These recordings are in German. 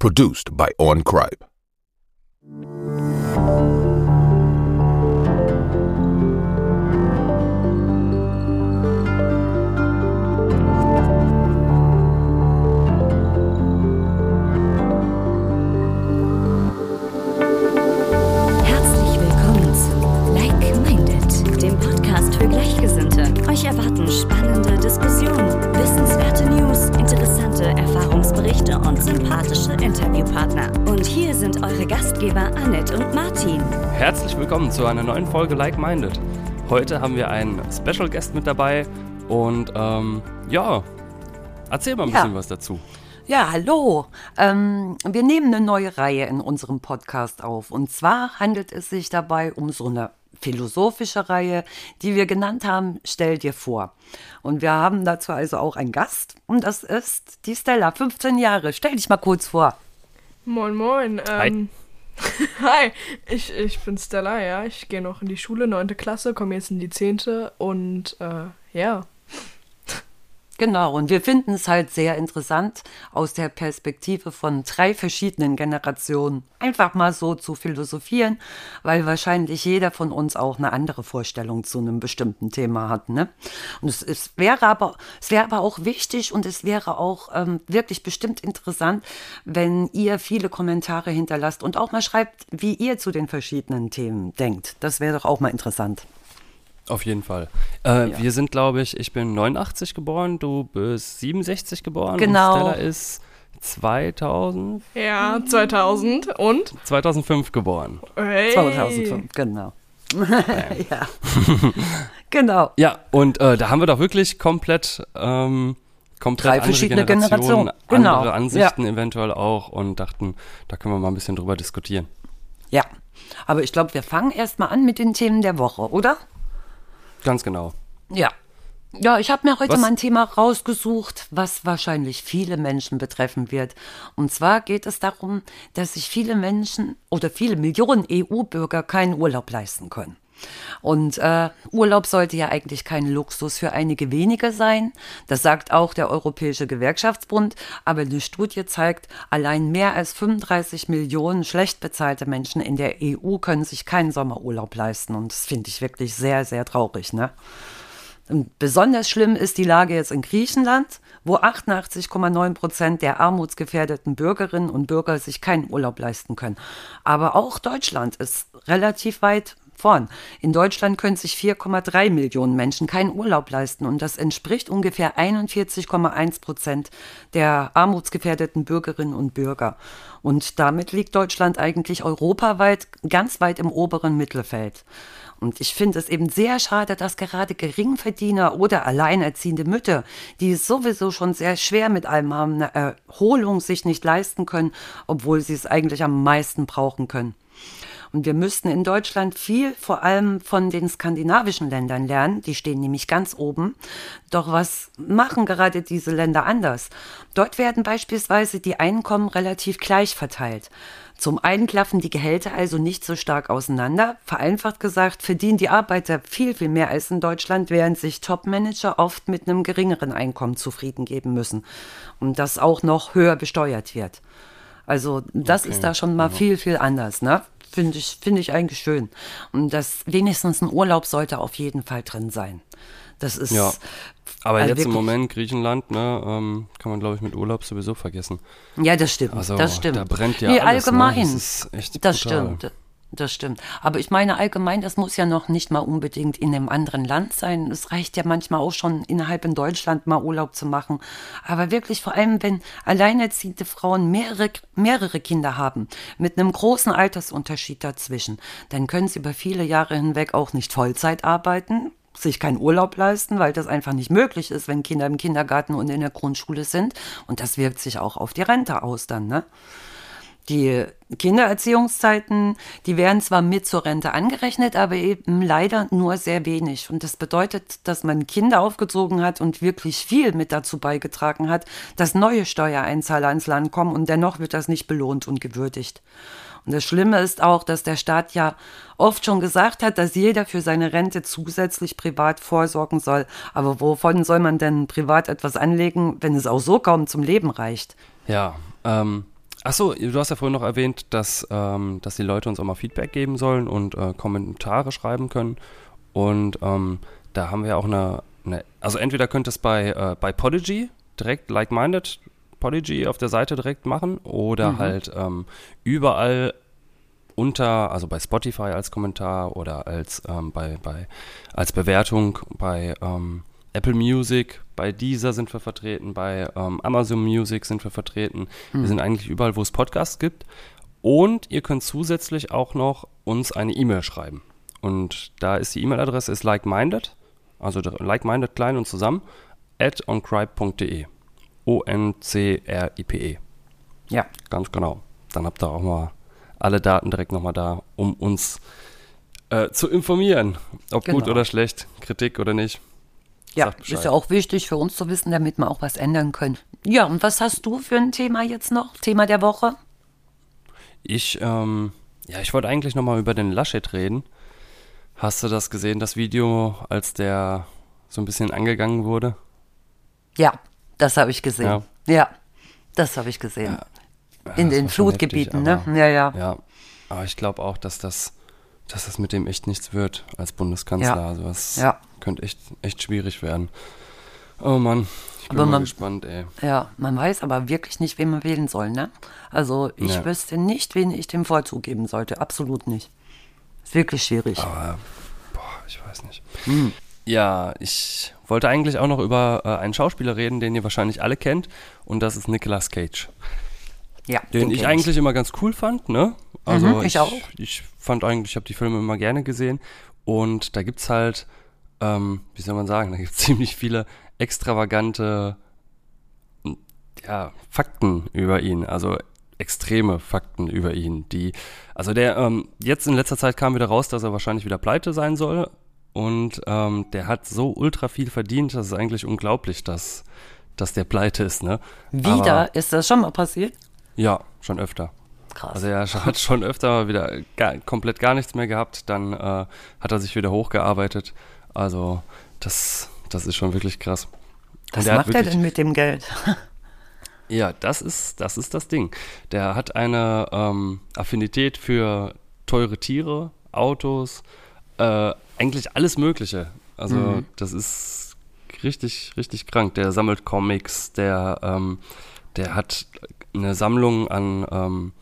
Produced by On Cripe. Erfahrungsberichte und sympathische Interviewpartner. Und hier sind eure Gastgeber Annette und Martin. Herzlich willkommen zu einer neuen Folge Like Minded. Heute haben wir einen Special Guest mit dabei und ähm, ja, erzähl mal ein Ja. bisschen was dazu. Ja, hallo. Ähm, wir nehmen eine neue Reihe in unserem Podcast auf. Und zwar handelt es sich dabei um so eine philosophische Reihe, die wir genannt haben, Stell dir vor. Und wir haben dazu also auch einen Gast. Und das ist die Stella, 15 Jahre. Stell dich mal kurz vor. Moin, moin. Ähm, Hi, ich, ich bin Stella, ja. Ich gehe noch in die Schule, 9. Klasse, komme jetzt in die 10. und äh, ja. Genau, und wir finden es halt sehr interessant, aus der Perspektive von drei verschiedenen Generationen einfach mal so zu philosophieren, weil wahrscheinlich jeder von uns auch eine andere Vorstellung zu einem bestimmten Thema hat. Ne? Und es, es wäre aber, es wäre aber auch wichtig und es wäre auch ähm, wirklich bestimmt interessant, wenn ihr viele Kommentare hinterlasst und auch mal schreibt, wie ihr zu den verschiedenen Themen denkt. Das wäre doch auch mal interessant. Auf jeden Fall. Äh, Wir sind, glaube ich, ich bin 89 geboren, du bist 67 geboren. Genau. Und Stella ist 2000, Ja, 2000 und? 2005 geboren. Hey. 2005, genau. ja. genau. Ja, und äh, da haben wir doch wirklich komplett, ähm, komplett Drei andere verschiedene Generationen. Genau. andere Ansichten eventuell auch und dachten, da können wir mal ein bisschen drüber diskutieren. Ja, aber ich glaube, wir fangen erstmal an mit den Themen der Woche, oder? Ganz genau. Ja. Ja, ich habe mir heute Was- mal ein Thema rausgesucht, was wahrscheinlich viele Menschen betreffen wird. Und zwar geht es darum, dass sich viele Menschen oder viele Millionen EU-Bürger keinen Urlaub leisten können. Und äh, Urlaub sollte ja eigentlich kein Luxus für einige wenige sein. Das sagt auch der Europäische Gewerkschaftsbund. Aber eine Studie zeigt, allein mehr als 35 Millionen schlecht bezahlte Menschen in der EU können sich keinen Sommerurlaub leisten. Und das finde ich wirklich sehr, sehr traurig. Ne? Und besonders schlimm ist die Lage jetzt in Griechenland, wo 88,9 Prozent der armutsgefährdeten Bürgerinnen und Bürger sich keinen Urlaub leisten können. Aber auch Deutschland ist relativ weit vorn. In Deutschland können sich 4,3 Millionen Menschen keinen Urlaub leisten und das entspricht ungefähr 41,1 Prozent der armutsgefährdeten Bürgerinnen und Bürger. Und damit liegt Deutschland eigentlich europaweit ganz weit im oberen Mittelfeld. Und ich finde es eben sehr schade, dass gerade Geringverdiener oder alleinerziehende Mütter, die es sowieso schon sehr schwer mit allem haben, eine Erholung sich nicht leisten können, obwohl sie es eigentlich am meisten brauchen können. Und wir müssten in Deutschland viel vor allem von den skandinavischen Ländern lernen. Die stehen nämlich ganz oben. Doch was machen gerade diese Länder anders? Dort werden beispielsweise die Einkommen relativ gleich verteilt. Zum einen klaffen die Gehälter also nicht so stark auseinander. Vereinfacht gesagt verdienen die Arbeiter viel, viel mehr als in Deutschland, während sich Topmanager oft mit einem geringeren Einkommen zufrieden geben müssen. Und das auch noch höher besteuert wird. Also das ist da schon mal viel, viel anders, ne? Finde ich, finde ich eigentlich schön. Und das wenigstens ein Urlaub sollte auf jeden Fall drin sein. Das ist Ja. Aber Also jetzt im Moment Griechenland, ne, ähm, kann man glaube ich mit Urlaub sowieso vergessen. Ja, das stimmt. Also, das stimmt. da brennt ja nee, alles, ne? allgemein. Das ist echt Das brutal. stimmt. Das stimmt. Aber ich meine, allgemein, das muss ja noch nicht mal unbedingt in einem anderen Land sein. Es reicht ja manchmal auch schon innerhalb in Deutschland mal Urlaub zu machen. Aber wirklich vor allem, wenn alleinerziehende Frauen mehrere, mehrere Kinder haben, mit einem großen Altersunterschied dazwischen, dann können sie über viele Jahre hinweg auch nicht Vollzeit arbeiten, sich keinen Urlaub leisten, weil das einfach nicht möglich ist, wenn Kinder im Kindergarten und in der Grundschule sind. Und das wirkt sich auch auf die Rente aus dann, ne? Die Kindererziehungszeiten, die werden zwar mit zur Rente angerechnet, aber eben leider nur sehr wenig. Und das bedeutet, dass man Kinder aufgezogen hat und wirklich viel mit dazu beigetragen hat, dass neue Steuereinzahler ins Land kommen und dennoch wird das nicht belohnt und gewürdigt. Und das Schlimme ist auch, dass der Staat ja oft schon gesagt hat, dass jeder für seine Rente zusätzlich privat vorsorgen soll. Aber wovon soll man denn privat etwas anlegen, wenn es auch so kaum zum Leben reicht? Ja, ähm, Achso, du hast ja vorhin noch erwähnt, dass, ähm, dass die Leute uns auch mal Feedback geben sollen und äh, Kommentare schreiben können. Und ähm, da haben wir auch eine, eine, also entweder könnt ihr es bei, äh, bei Podigy direkt like-minded Podigy auf der Seite direkt machen oder Mhm. halt ähm, überall unter, also bei Spotify als Kommentar oder als, ähm, bei, bei, als Bewertung bei ähm, Apple Music, bei Deezer sind wir vertreten, bei ähm, Amazon Music sind wir vertreten. Wir sind eigentlich überall, wo es Podcasts gibt. Und ihr könnt zusätzlich auch noch uns eine E-Mail schreiben. Und da ist die E-Mail-Adresse ist likeminded, also likeminded klein und zusammen, at oncribe.de. O-N-C-R-I-P-E. Ja, Ganz genau. Dann habt ihr auch mal alle Daten direkt nochmal da, um uns äh, zu informieren. Ob gut Genau. oder schlecht, Kritik oder nicht. Ja ist ja auch wichtig für uns zu wissen, damit wir auch was ändern können. Ja, und was hast du für ein Thema jetzt noch? Thema der Woche? Ich, ähm, ja, ich wollte eigentlich nochmal über den Laschet reden. Hast du das gesehen, das Video, als der so ein bisschen angegangen wurde? Ja, das habe ich gesehen. Ja. Ja, das habe ich gesehen. Ja, In den Flutgebieten, heftig, ne? Ja, ja. Ja, aber ich glaube auch, dass das, dass das mit dem echt nichts wird als Bundeskanzler. Ja. Also das Ja. Könnte echt, echt schwierig werden. Oh Mann, ich bin man- gespannt, ey. Ja, man weiß aber wirklich nicht, wen man wählen soll, ne? Also ich Ja. wüsste nicht, wen ich dem Vorzug geben sollte. Absolut nicht. Ist wirklich schwierig. Aber, boah, ich weiß nicht. Ja, ich wollte eigentlich auch noch über äh, einen Schauspieler reden, den ihr wahrscheinlich alle kennt. Und das ist Nicolas Cage. ja, Den, ich kenn eigentlich immer ganz cool fand, ne? Also Mhm, ich auch. Ich fand eigentlich, ich habe die Filme immer gerne gesehen. Und da gibt's halt, ähm, wie soll man sagen, da gibt's ziemlich viele extravagante ja, Fakten über ihn. Also extreme Fakten über ihn, die, also der, ähm, jetzt in letzter Zeit kam wieder raus, dass er wahrscheinlich wieder pleite sein soll. Und ähm, der hat so ultra viel verdient, das ist eigentlich unglaublich, dass, dass der pleite ist, ne? Wieder Aber- ist das schon mal passiert? Ja, schon öfter. Krass. Also er hat schon öfter wieder gar, komplett gar nichts mehr gehabt, dann äh, hat er sich wieder hochgearbeitet. Also das, das ist schon wirklich krass. Was er macht er wirklich- denn mit dem Geld? Ja, das ist, das ist das Ding. Der hat eine ähm, Affinität für teure Tiere, Autos, äh, eigentlich alles Mögliche. Also Mhm. das ist richtig, richtig krank. Der sammelt Comics, der, ähm, der hat eine Sammlung an, ähm,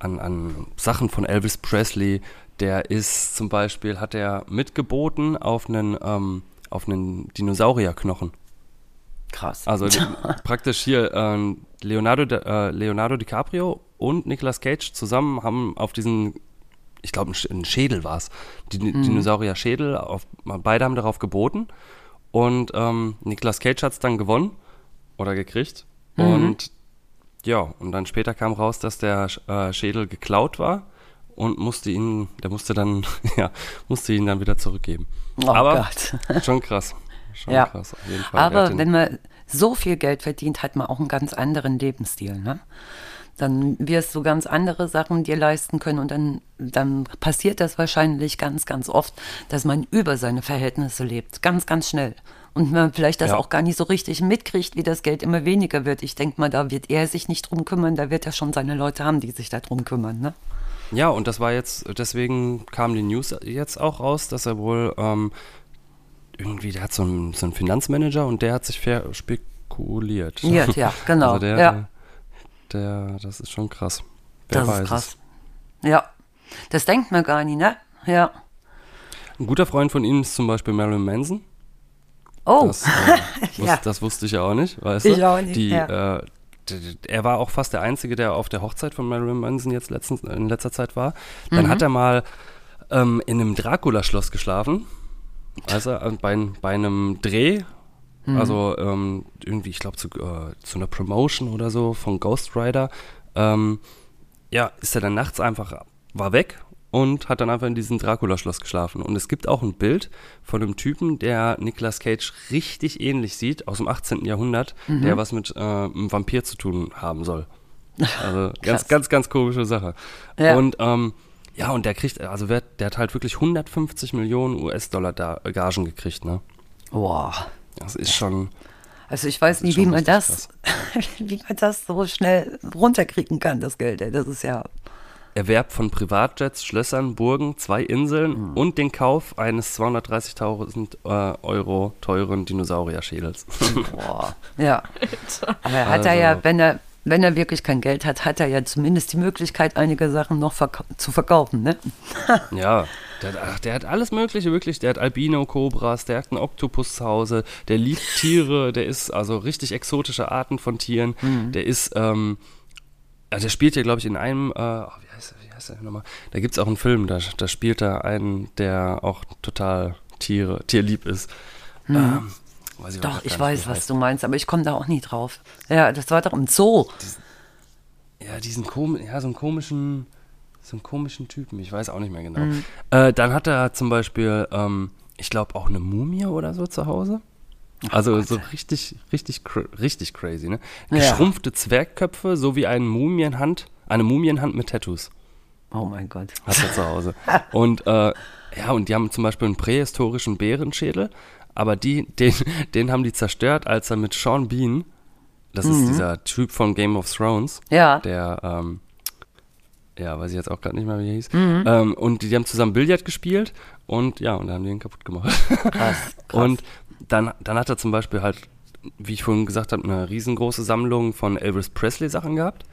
an, an Sachen von Elvis Presley. Der ist zum Beispiel, hat er mitgeboten auf einen, ähm, auf einen Dinosaurierknochen. Krass. Also praktisch hier ähm, Leonardo, äh, Leonardo DiCaprio und Nicolas Cage zusammen haben auf diesen, ich glaube, ein, Sch- ein Schädel war es, die Dinosaurier-Schädel, auf, beide haben darauf geboten und ähm, Nicolas Cage hat es dann gewonnen oder gekriegt und ja, und dann später kam raus, dass der äh, Schädel geklaut war und musste ihn, der musste dann, ja, musste ihn dann wieder zurückgeben. Oh Aber Gott. schon krass. Schon Ja. krass, auf jeden Fall. Aber wenn man so viel Geld verdient, hat man auch einen ganz anderen Lebensstil, ne? Dann wirst du ganz andere Sachen dir leisten können und dann, dann passiert das wahrscheinlich ganz, ganz oft, dass man über seine Verhältnisse lebt. Ganz, ganz schnell. Und man vielleicht das Ja. auch gar nicht so richtig mitkriegt, wie das Geld immer weniger wird. Ich denke mal, da wird er sich nicht drum kümmern, da wird er schon seine Leute haben, die sich da drum kümmern, ne? Ja, und das war jetzt, deswegen kam die News jetzt auch raus, dass er wohl ähm, irgendwie, der hat so einen, so einen Finanzmanager und der hat sich verspekuliert. Ja, ja, genau. Also der, ja, der, der, das ist schon krass. Wer das ist es. krass. Ja, das denkt man gar nicht, ne? Ja. Ein guter Freund von ihm ist zum Beispiel Marilyn Manson. Oh, Das, äh, wus- Ja. das wusste ich ja auch nicht, weißt Ich du? auch nicht, Die, ja. äh, er war auch fast der Einzige, der auf der Hochzeit von Marilyn Manson jetzt letztens, in letzter Zeit war. Dann Mhm. hat er mal ähm, in einem Dracula-Schloss geschlafen. Äh, bei, bei einem Dreh. Mhm. Also ähm, irgendwie, ich glaube, zu, äh, zu einer Promotion oder so von Ghost Rider. Ähm, ja, ist er dann nachts einfach, war weg und hat dann einfach in diesem Dracula-Schloss geschlafen. Und es gibt auch ein Bild von einem Typen, der Nicolas Cage richtig ähnlich sieht, aus dem 18. Jahrhundert, Mhm. der was mit äh, einem Vampir zu tun haben soll. Also ganz, ganz, ganz komische Sache. Ja. Und ähm, ja, und der kriegt, also der hat halt wirklich 150 Millionen US-Dollar da, Gagen gekriegt, ne? boah. Das ist schon, Also ich weiß nicht, wie man das, wie man das so schnell runterkriegen kann, das Geld. Ey. Das ist ja. Erwerb von Privatjets, Schlössern, Burgen, zwei Inseln Hm. und den Kauf eines 230.000 äh, Euro teuren Dinosaurierschädels. Boah. Ja. Aber er hat er ja, Also- wenn er, wenn er wirklich kein Geld hat, hat er ja zumindest die Möglichkeit, einige Sachen noch verkau zu verkaufen, ne? ja, der, hat- ach, der hat alles Mögliche, wirklich. Der hat Albino-Kobras, der hat einen Oktopus zu Hause, der liebt Tiere, der ist also richtig exotische Arten von Tieren. Mhm. Der ist, ähm, also der spielt ja, glaube ich, in einem, äh, oh, heißt der, nochmal? Da gibt es auch einen Film, da, da spielt er einen, der auch total Tiere, tierlieb ist. Ähm, weiß ich Doch, ich weiß, was heißt. du meinst, aber ich komme da auch nie drauf. Ja, das war doch im Zoo. Ja, diesen komischen, ja, so einen komischen, so einen komischen Typen, ich weiß auch nicht mehr genau. Mhm. Äh, dann hat er zum Beispiel, ähm, ich glaube, auch eine Mumie oder so zu Hause. Also so richtig, richtig, richtig crazy, ne? Ja. Geschrumpfte Zwergköpfe sowie eine Mumienhand, eine Mumienhand mit Tattoos Oh mein Gott. hat er zu Hause. Und äh, ja, und die haben zum Beispiel einen prähistorischen Bärenschädel, aber die, den, den haben die zerstört, als er mit Sean Bean, das ist dieser Typ von Game of Thrones, Ja. der, ähm, ja, weiß ich jetzt auch gerade nicht mehr, wie er hieß. Ähm, und die, die haben zusammen Billard gespielt und ja, und dann haben die ihn kaputt gemacht. Krass. krass. Und dann, dann hat er zum Beispiel halt, wie ich vorhin gesagt habe, eine riesengroße Sammlung von Elvis Presley Sachen gehabt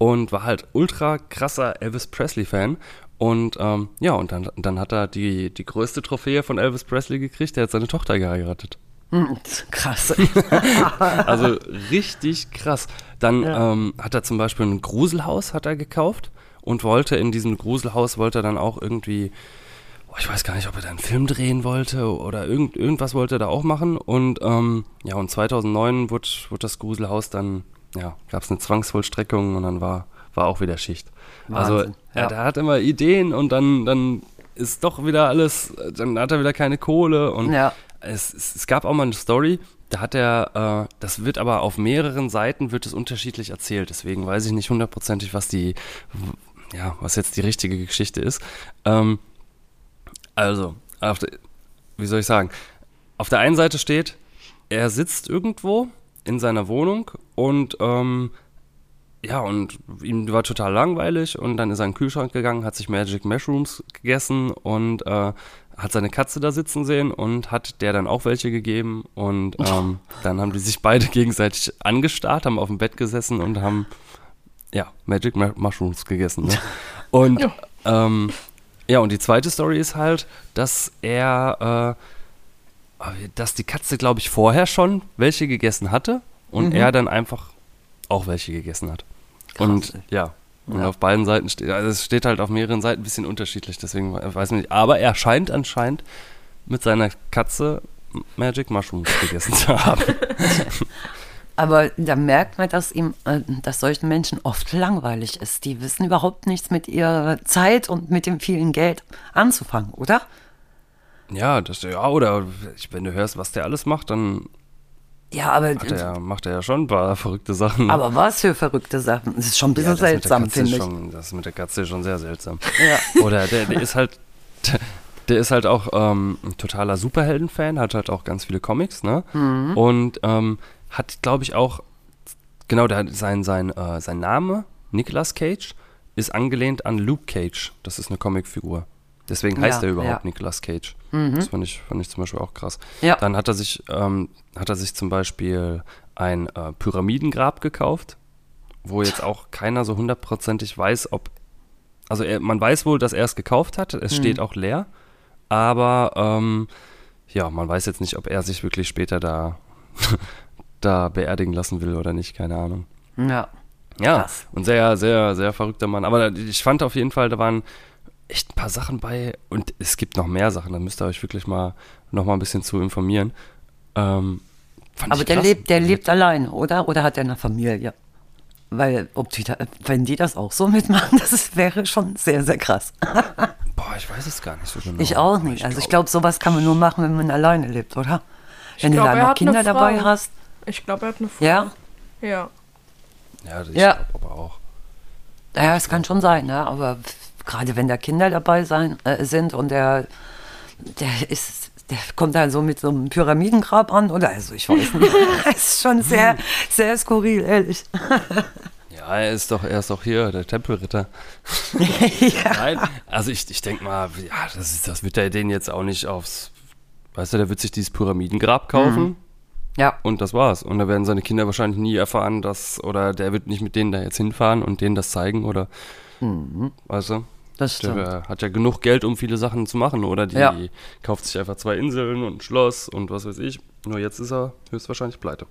und war halt ultra krasser Elvis Presley Fan. Und ähm, ja, und dann, dann hat er die, die größte Trophäe von Elvis Presley gekriegt, der hat seine Tochter geheiratet. Hm, krass. Also richtig krass. Dann ähm, hat er zum Beispiel ein Gruselhaus hat er gekauft und wollte in diesem Gruselhaus wollte er dann auch irgendwie, oh, ich weiß gar nicht, ob er da einen Film drehen wollte oder irgend, irgendwas wollte er da auch machen. Und ähm, ja, und 2009 wurde, wurde das Gruselhaus dann, ja, gab es eine Zwangsvollstreckung und dann war, war auch wieder Schicht. also Wahnsinn, ja. ja. der hat immer Ideen und dann, dann ist doch wieder alles, dann hat er wieder keine Kohle und Ja. es, es, es gab auch mal eine Story, da hat er, äh, das wird aber auf mehreren Seiten wird es unterschiedlich erzählt, deswegen weiß ich nicht hundertprozentig, was die, ja, was jetzt die richtige Geschichte ist. Ähm, also, auf der, wie soll ich sagen, auf der einen Seite steht, er sitzt irgendwo in seiner Wohnung und ähm, ja, und ihm war total langweilig und dann ist er in den Kühlschrank gegangen, hat sich Magic Mushrooms gegessen und äh, hat seine Katze da sitzen sehen und hat der dann auch welche gegeben und ähm, dann haben die sich beide gegenseitig angestarrt, haben auf dem Bett gesessen und haben ja, Magic Mu- Mushrooms gegessen. Ne? Und Ja. ähm, ja, und die zweite Story ist halt, dass er, äh, dass die Katze, glaube ich, vorher schon welche gegessen hatte und er dann einfach auch welche gegessen hat. Und Krass. ja, und Ja. auf beiden Seiten steht, also es steht halt auf mehreren Seiten ein bisschen unterschiedlich, deswegen weiß man nicht. Aber er scheint anscheinend mit seiner Katze Magic Mushrooms gegessen zu haben. Aber da merkt man, dass ihm, äh, dass solchen Menschen oft langweilig ist. Die wissen überhaupt nichts mit ihrer Zeit und mit dem vielen Geld anzufangen, oder? Ja, das, ja, oder wenn du hörst, was der alles macht, dann Ja, aber, hat er, macht er ja schon ein paar verrückte Sachen. aber was für verrückte Sachen. Das ist schon ein bisschen ja, seltsam, finde ist ich. Schon, das mit der Katze ist schon sehr seltsam. Ja. Oder der, der ist halt, der, der ist halt auch ähm, ein totaler Superhelden-Fan, hat halt auch ganz viele Comics, ne? Mhm. Und ähm, hat, glaube ich, auch, genau, der hat sein, sein, äh, sein Name, Nicolas Cage, ist angelehnt an Luke Cage. Das ist eine Comicfigur. Deswegen heißt Ja, er überhaupt ja. Mhm. Nicolas Cage. Das fand ich, fand ich zum Beispiel auch krass. Ja. Dann hat er sich, ähm, hat er sich zum Beispiel ein äh, Pyramidengrab gekauft, wo jetzt auch keiner so hundertprozentig weiß, ob. Also er, man weiß wohl, dass er es gekauft hat. Es steht auch leer. Aber ähm, ja, man weiß jetzt nicht, ob er sich wirklich später da, da beerdigen lassen will oder nicht. Keine Ahnung. Ja. Ja, Krass. und sehr, sehr, sehr verrückter Mann. Aber ich fand auf jeden Fall, da waren echt ein paar Sachen bei und es gibt noch mehr Sachen, da müsst ihr euch wirklich mal noch mal ein bisschen zu informieren. Ähm, fand Aber ich der krass. lebt, der lebt allein, oder? Oder hat er eine Familie? Weil, ob die da, wenn die das auch so mitmachen, das ist, wäre schon sehr, sehr krass. Boah, ich weiß es gar nicht so genau. Ich auch nicht. Also ich glaube, sowas kann man nur machen, wenn man alleine lebt, oder? Wenn glaub, du da noch Kinder dabei hast. Ich glaube, er hat eine Frau. Ja? Ja. Ja, ich Ja. glaub aber auch. Ja, es kann schon sein, ne? aber gerade wenn da Kinder dabei sein, äh, sind und der, der ist, der kommt dann so mit so einem Pyramidengrab an, oder? Also ich weiß nicht. das ist schon sehr, sehr skurril, ehrlich. Ja, er ist doch, er ist doch hier, der Tempelritter. ja. Nein, also ich, ich denke mal, ja, das, ist, das wird er den jetzt auch nicht aufs, weißt du, der wird sich dieses Pyramidengrab kaufen. Mhm. Ja. Und das war's. Und da werden seine Kinder wahrscheinlich nie erfahren, dass, oder der wird nicht mit denen da jetzt hinfahren und denen das zeigen, oder, mhm. weißt du? Das stimmt. Der hat ja genug Geld, um viele Sachen zu machen, oder? Die ja. kauft sich einfach zwei Inseln und ein Schloss und was weiß ich. Nur jetzt ist er höchstwahrscheinlich pleite.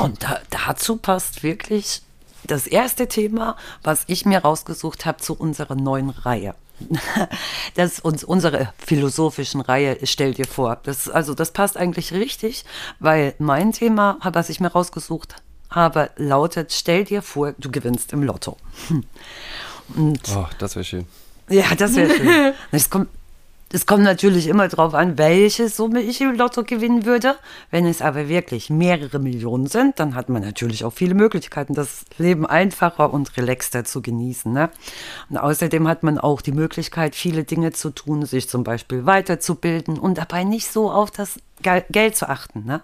Und da, dazu passt wirklich das erste Thema, was ich mir rausgesucht habe zu unserer neuen Reihe. Das uns unsere philosophischen Reihe stell dir vor. Das, also das passt eigentlich richtig, weil mein Thema, was ich mir rausgesucht habe, lautet: Stell dir vor, du gewinnst im Lotto. Und oh, das wäre schön. Ja, das wäre schön. Es kommt, es kommt natürlich immer darauf an, welche Summe ich im Lotto gewinnen würde. Wenn es aber wirklich mehrere Millionen sind, dann hat man natürlich auch viele Möglichkeiten, das Leben einfacher und relaxter zu genießen. Ne? Und außerdem hat man auch die Möglichkeit, viele Dinge zu tun, sich zum Beispiel weiterzubilden und dabei nicht so auf das Geld zu achten. Ne?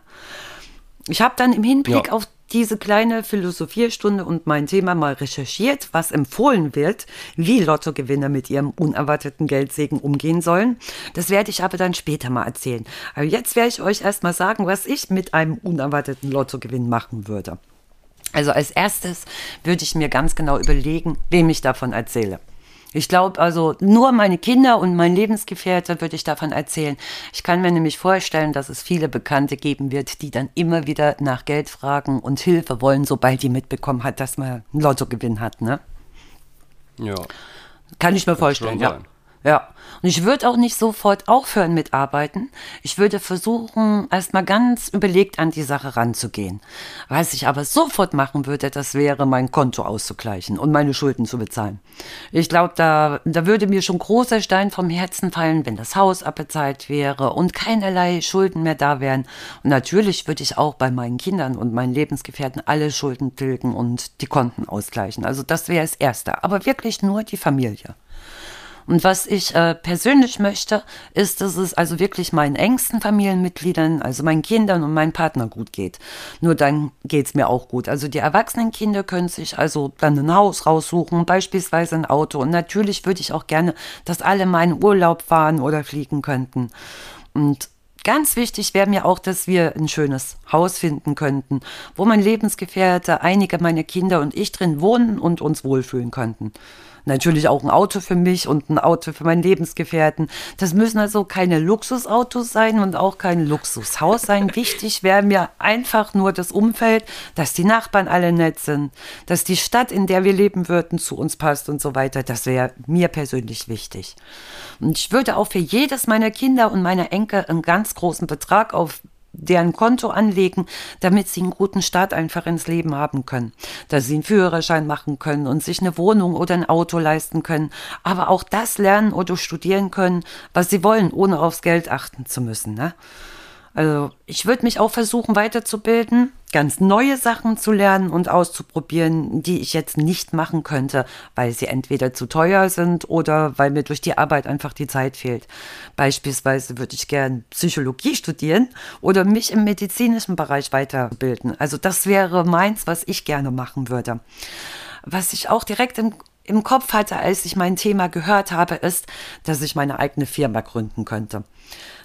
Ich habe dann im Hinblick ja. auf diese kleine Philosophiestunde und mein Thema mal recherchiert, was empfohlen wird, wie Lottogewinner mit ihrem unerwarteten Geldsegen umgehen sollen. Das werde ich aber dann später mal erzählen. Aber jetzt werde ich euch erstmal sagen, was ich mit einem unerwarteten Lottogewinn machen würde. Also als erstes würde ich mir ganz genau überlegen, wem ich davon erzähle. Ich glaube also, nur meine Kinder und mein Lebensgefährte würde ich davon erzählen. Ich kann mir nämlich vorstellen, dass es viele Bekannte geben wird, die dann immer wieder nach Geld fragen und Hilfe wollen, sobald die mitbekommen hat, dass man einen Lottogewinn hat, ne? Ja. Kann ich mir vorstellen, ja. Sein. Ja, und ich würde auch nicht sofort aufhören mit Arbeiten. Ich würde versuchen, erstmal ganz überlegt an die Sache ranzugehen. Was ich aber sofort machen würde, das wäre, mein Konto auszugleichen und meine Schulden zu bezahlen. Ich glaube, da, da würde mir schon großer Stein vom Herzen fallen, wenn das Haus abbezahlt wäre und keinerlei Schulden mehr da wären. Und natürlich würde ich auch bei meinen Kindern und meinen Lebensgefährten alle Schulden tilgen und die Konten ausgleichen. Also das wäre das Erste. Aber wirklich nur die Familie. Und was ich äh, persönlich möchte, ist, dass es also wirklich meinen engsten Familienmitgliedern, also meinen Kindern und meinem Partner gut geht. Nur dann geht es mir auch gut. Also die erwachsenen Kinder können sich also dann ein Haus raussuchen, beispielsweise ein Auto. Und natürlich würde ich auch gerne, dass alle meinen Urlaub fahren oder fliegen könnten. Und Ganz wichtig wäre mir auch, dass wir ein schönes Haus finden könnten, wo mein Lebensgefährte, einige meiner Kinder und ich drin wohnen und uns wohlfühlen könnten natürlich auch ein Auto für mich und ein Auto für meinen Lebensgefährten. Das müssen also keine Luxusautos sein und auch kein Luxushaus sein. Wichtig wäre mir einfach nur das Umfeld, dass die Nachbarn alle nett sind, dass die Stadt, in der wir leben würden, zu uns passt und so weiter. Das wäre mir persönlich wichtig. Und ich würde auch für jedes meiner Kinder und meiner Enkel einen ganz großen Betrag auf deren Konto anlegen, damit sie einen guten Start einfach ins Leben haben können. Dass sie einen Führerschein machen können und sich eine Wohnung oder ein Auto leisten können, aber auch das lernen oder studieren können, was sie wollen, ohne aufs Geld achten zu müssen. Ne? Also ich würde mich auch versuchen weiterzubilden, ganz neue Sachen zu lernen und auszuprobieren, die ich jetzt nicht machen könnte, weil sie entweder zu teuer sind oder weil mir durch die Arbeit einfach die Zeit fehlt. Beispielsweise würde ich gern Psychologie studieren oder mich im medizinischen Bereich weiterbilden. Also das wäre meins, was ich gerne machen würde. Was ich auch direkt im im Kopf hatte, als ich mein Thema gehört habe, ist, dass ich meine eigene Firma gründen könnte.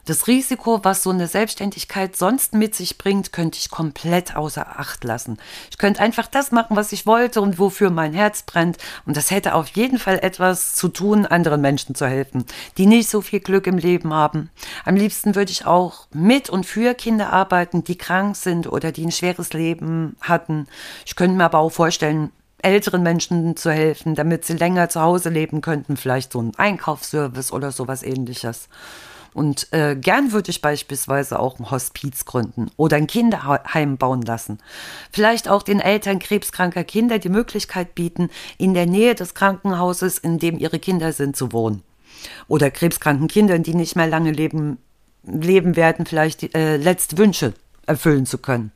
Das Risiko, was so eine Selbstständigkeit sonst mit sich bringt, könnte ich komplett außer Acht lassen. Ich könnte einfach das machen, was ich wollte und wofür mein Herz brennt. Und das hätte auf jeden Fall etwas zu tun, anderen Menschen zu helfen, die nicht so viel Glück im Leben haben. Am liebsten würde ich auch mit und für Kinder arbeiten, die krank sind oder die ein schweres Leben hatten. Ich könnte mir aber auch vorstellen, älteren Menschen zu helfen, damit sie länger zu Hause leben könnten, vielleicht so ein Einkaufsservice oder sowas ähnliches. Und äh, gern würde ich beispielsweise auch ein Hospiz gründen oder ein Kinderheim bauen lassen. Vielleicht auch den Eltern krebskranker Kinder die Möglichkeit bieten, in der Nähe des Krankenhauses, in dem ihre Kinder sind, zu wohnen. Oder krebskranken Kindern, die nicht mehr lange leben, leben werden, vielleicht äh, letzte Wünsche erfüllen zu können.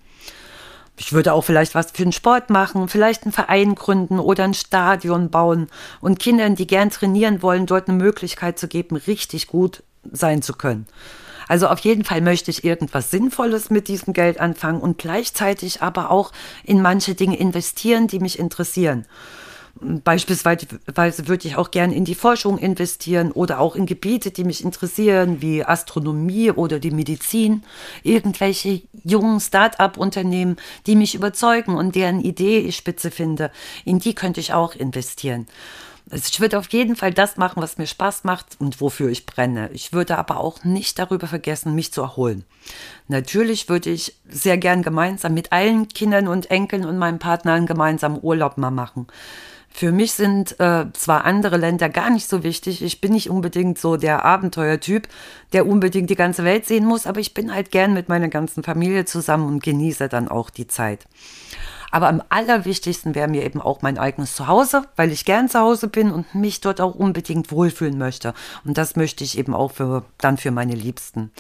Ich würde auch vielleicht was für den Sport machen, vielleicht einen Verein gründen oder ein Stadion bauen und Kindern, die gern trainieren wollen, dort eine Möglichkeit zu geben, richtig gut sein zu können. Also auf jeden Fall möchte ich irgendwas Sinnvolles mit diesem Geld anfangen und gleichzeitig aber auch in manche Dinge investieren, die mich interessieren. Beispielsweise würde ich auch gerne in die Forschung investieren oder auch in Gebiete, die mich interessieren, wie Astronomie oder die Medizin. Irgendwelche jungen Start-up-Unternehmen, die mich überzeugen und deren Idee ich spitze finde, in die könnte ich auch investieren. Also ich würde auf jeden Fall das machen, was mir Spaß macht und wofür ich brenne. Ich würde aber auch nicht darüber vergessen, mich zu erholen. Natürlich würde ich sehr gern gemeinsam mit allen Kindern und Enkeln und meinem Partner einen gemeinsamen Urlaub mal machen. Für mich sind äh, zwar andere Länder gar nicht so wichtig. Ich bin nicht unbedingt so der Abenteuertyp, der unbedingt die ganze Welt sehen muss, aber ich bin halt gern mit meiner ganzen Familie zusammen und genieße dann auch die Zeit. Aber am allerwichtigsten wäre mir eben auch mein eigenes Zuhause, weil ich gern zu Hause bin und mich dort auch unbedingt wohlfühlen möchte. Und das möchte ich eben auch für, dann für meine Liebsten.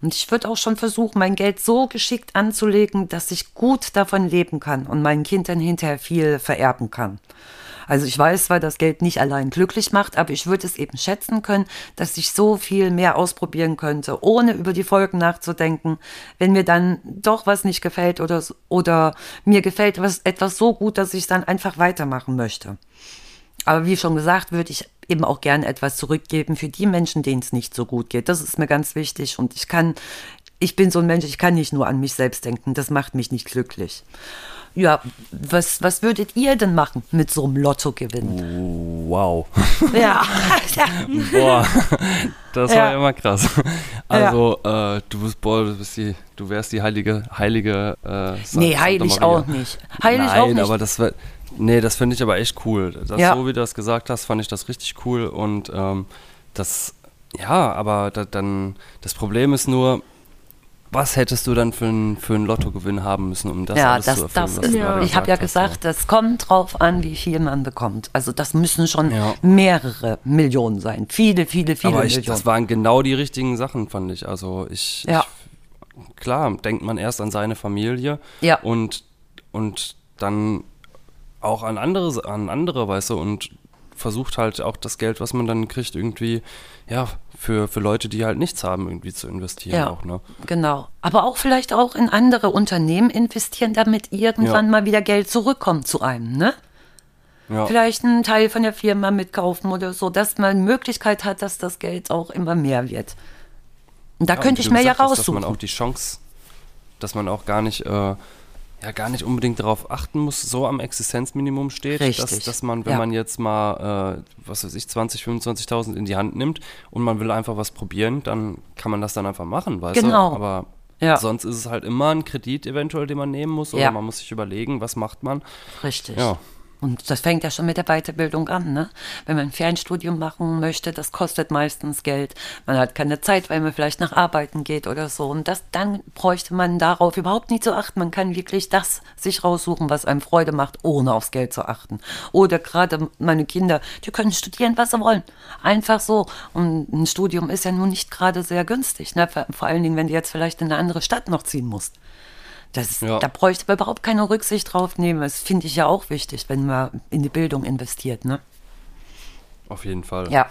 Und ich würde auch schon versuchen, mein Geld so geschickt anzulegen, dass ich gut davon leben kann und meinen Kindern hinterher viel vererben kann. Also ich weiß zwar, dass Geld nicht allein glücklich macht, aber ich würde es eben schätzen können, dass ich so viel mehr ausprobieren könnte, ohne über die Folgen nachzudenken. Wenn mir dann doch was nicht gefällt oder, oder mir gefällt was, etwas so gut, dass ich es dann einfach weitermachen möchte. Aber wie schon gesagt, würde ich eben auch gerne etwas zurückgeben für die Menschen, denen es nicht so gut geht. Das ist mir ganz wichtig und ich kann, ich bin so ein Mensch, ich kann nicht nur an mich selbst denken. Das macht mich nicht glücklich. Ja, was, was würdet ihr denn machen mit so einem Lottogewinn? Wow. Ja. Boah, das war ja immer krass. Also, äh, du bist, boah, du bist die, du wärst die heilige, heilige. Äh, nee, heilig auch nicht. Heilig Nein, auch nicht. aber das wird. Nee, das finde ich aber echt cool. Das, Ja. So wie du das gesagt hast, fand ich das richtig cool. Und ähm, das, ja, aber da, dann, das Problem ist nur, was hättest du dann für einen für einen Lottogewinn haben müssen, um das ja, alles das, zu erfüllen? das was ist, du Ja. ich habe ja hast, gesagt, das kommt drauf an, wie viel man bekommt. Also das müssen schon Ja. mehrere Millionen sein. Viele, viele, viele Aber ich, Millionen. das waren genau die richtigen Sachen, fand ich. Also ich, Ja. ich klar, denkt man erst an seine Familie Ja. und, und dann auch an andere, an andere, weißt du, und versucht halt auch das Geld, was man dann kriegt, irgendwie, ja, für, für Leute, die halt nichts haben, irgendwie zu investieren Ja. auch, ne? Genau. Aber auch vielleicht auch in andere Unternehmen investieren, damit irgendwann Ja. mal wieder Geld zurückkommt zu einem, ne? Ja. Vielleicht einen Teil von der Firma mitkaufen oder so, dass man Möglichkeit hat, dass das Geld auch immer mehr wird. Und da Ja, könnte und ich mir ja hast, Dass raussuchen. man auch die Chance, dass man auch gar nicht, äh, ja, gar nicht unbedingt darauf achten muss, so am Existenzminimum steht, dass, dass man, wenn Ja. man jetzt mal, äh, was weiß ich, 20, 25.000 in die Hand nimmt und man will einfach was probieren, dann kann man das dann einfach machen, weißt Genau. du? Aber Ja. sonst ist es halt immer ein Kredit eventuell, den man nehmen muss oder Ja. man muss sich überlegen, was macht man. Richtig. Ja. Und das fängt ja schon mit der Weiterbildung an, ne? Wenn man ein Fernstudium machen möchte, das kostet meistens Geld. Man hat keine Zeit, weil man vielleicht nach Arbeiten geht oder so. Und das, dann bräuchte man darauf überhaupt nicht zu achten. Man kann wirklich das sich raussuchen, was einem Freude macht, ohne aufs Geld zu achten. Oder gerade meine Kinder, die können studieren, was sie wollen. Einfach so. Und ein Studium ist ja nun nicht gerade sehr günstig, ne? Vor, allen Dingen, wenn du jetzt vielleicht in eine andere Stadt noch ziehen musst. Das ist, Ja. Da bräuchte man überhaupt keine Rücksicht drauf nehmen. Das finde ich ja auch wichtig, wenn man in die Bildung investiert. Ne? Auf jeden Fall. Ja.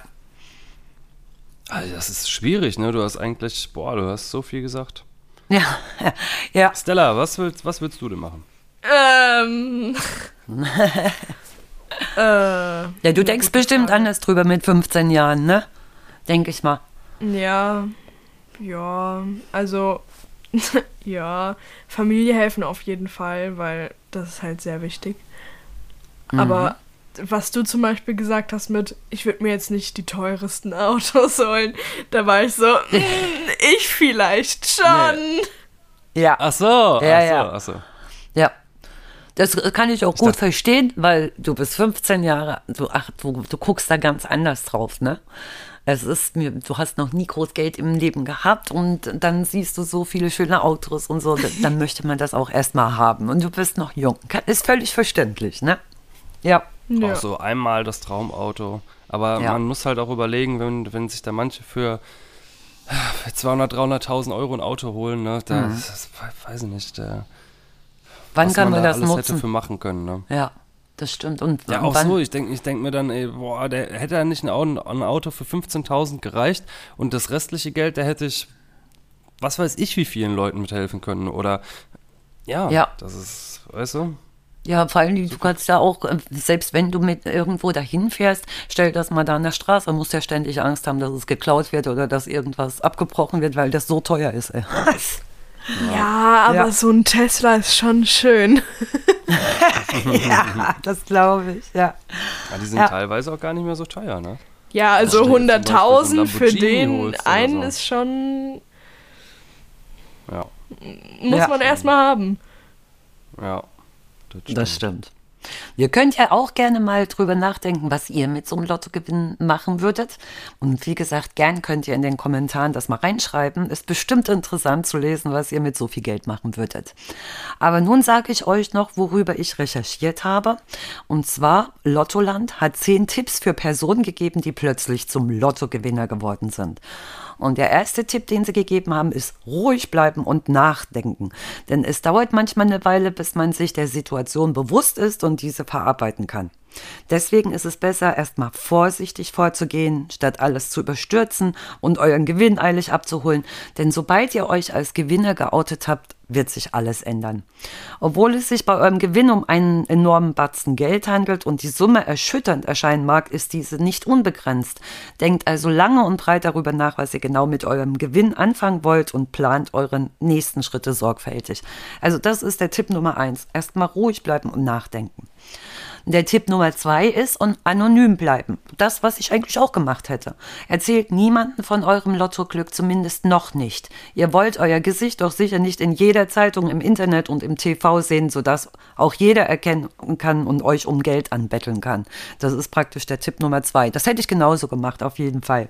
Also das ist schwierig, ne? Du hast eigentlich, boah, du hast so viel gesagt. Ja. ja. Stella, was willst, was willst du denn machen? Ähm. äh, Ja, du denkst bestimmt anders drüber mit 15 Jahren, ne? Denke ich mal. ja, ja, also, ja, Familie helfen auf jeden Fall, weil das ist halt sehr wichtig. Aber was du zum Beispiel gesagt hast mit, ich würde mir jetzt nicht die teuresten Autos holen, da war ich so, "Mm, ich vielleicht schon. Ja. Ach so, Ja, ach so, ja. ach so. Ja. Das kann ich auch gut verstehen, weil du bist 15 Jahre, du, ach, du, du guckst da ganz anders drauf, ne? Es ist mir, du hast noch nie groß Geld im Leben gehabt und dann siehst du so viele schöne Autos und so, dann, möchte man das auch erstmal haben. Und du bist noch jung. Ist völlig verständlich, ne? Ja. Ja. Auch so einmal das Traumauto. Aber Ja. man muss halt auch überlegen, wenn, wenn sich da manche für, für 200.000, 300.000 Euro ein Auto holen, ne, da das, das, weiß ich nicht, äh, Wann was kann man man da das alles hätte nutzen? für machen können. Ne? Ja, das stimmt. Und Ja, auch so. Ich denke ich denk mir dann, ey, boah, der hätte ja nicht ein Auto, ein Auto für 15.000 gereicht und das restliche Geld, da hätte ich was weiß ich, wie vielen Leuten mithelfen können. Oder ja, Ja. das ist, weißt du? Ja, vor allem, du kannst ja auch, äh, selbst wenn du mit irgendwo dahin fährst, stell das mal da an der Straße, musst ja ständig Angst haben, dass es geklaut wird oder dass irgendwas abgebrochen wird, weil das so teuer ist. Ey. Ja, aber Ja. so ein Tesla ist schon schön. ja, das glaube ich, ja. Ja, die sind Ja. teilweise auch gar nicht mehr so teuer, ne? Ja, also Wenn du zum Beispiel so einen 100.000 für Lamborghini den einen so. ist schon, Ja, muss Ja. man erstmal haben. ja. Das stimmt. Ihr könnt ja auch gerne mal drüber nachdenken, was ihr mit so einem Lottogewinn machen würdet. Und wie gesagt, gern könnt ihr in den Kommentaren das mal reinschreiben. Ist bestimmt interessant zu lesen, was ihr mit so viel Geld machen würdet. Aber nun sage ich euch noch, worüber ich recherchiert habe. Und zwar, Lottoland hat zehn Tipps für Personen gegeben, die plötzlich zum Lottogewinner geworden sind. Und der erste Tipp, den sie gegeben haben, ist ruhig bleiben und nachdenken. Denn es dauert manchmal eine Weile, bis man sich der Situation bewusst ist und diese verarbeiten kann. Deswegen ist es besser, erstmal vorsichtig vorzugehen, statt alles zu überstürzen und euren Gewinn eilig abzuholen. Denn sobald ihr euch als Gewinner geoutet habt, wird sich alles ändern. Obwohl es sich bei eurem Gewinn um einen enormen Batzen Geld handelt und die Summe erschütternd erscheinen mag, ist diese nicht unbegrenzt. Denkt also lange und breit darüber nach, was ihr genau mit eurem Gewinn anfangen wollt und plant eure nächsten Schritte sorgfältig. Also das ist der Tipp Nummer eins. Erstmal ruhig bleiben und nachdenken. Der Tipp Nummer zwei ist und anonym bleiben. Das, was ich eigentlich auch gemacht hätte. Erzählt niemanden von eurem Lottoglück, zumindest noch nicht. Ihr wollt euer Gesicht doch sicher nicht in jeder Zeitung, im Internet und im TV sehen, sodass auch jeder erkennen kann und euch um Geld anbetteln kann. Das ist praktisch der Tipp Nummer zwei. Das hätte ich genauso gemacht, auf jeden Fall.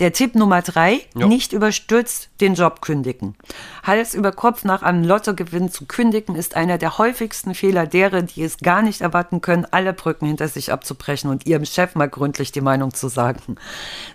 Der Tipp Nummer drei, Ja. nicht überstürzt den Job kündigen. Hals über Kopf nach einem Lottogewinn zu kündigen, ist einer der häufigsten Fehler derer, die es gar nicht erwarten können, alle Brücken hinter sich abzubrechen und ihrem Chef mal gründlich die Meinung zu sagen.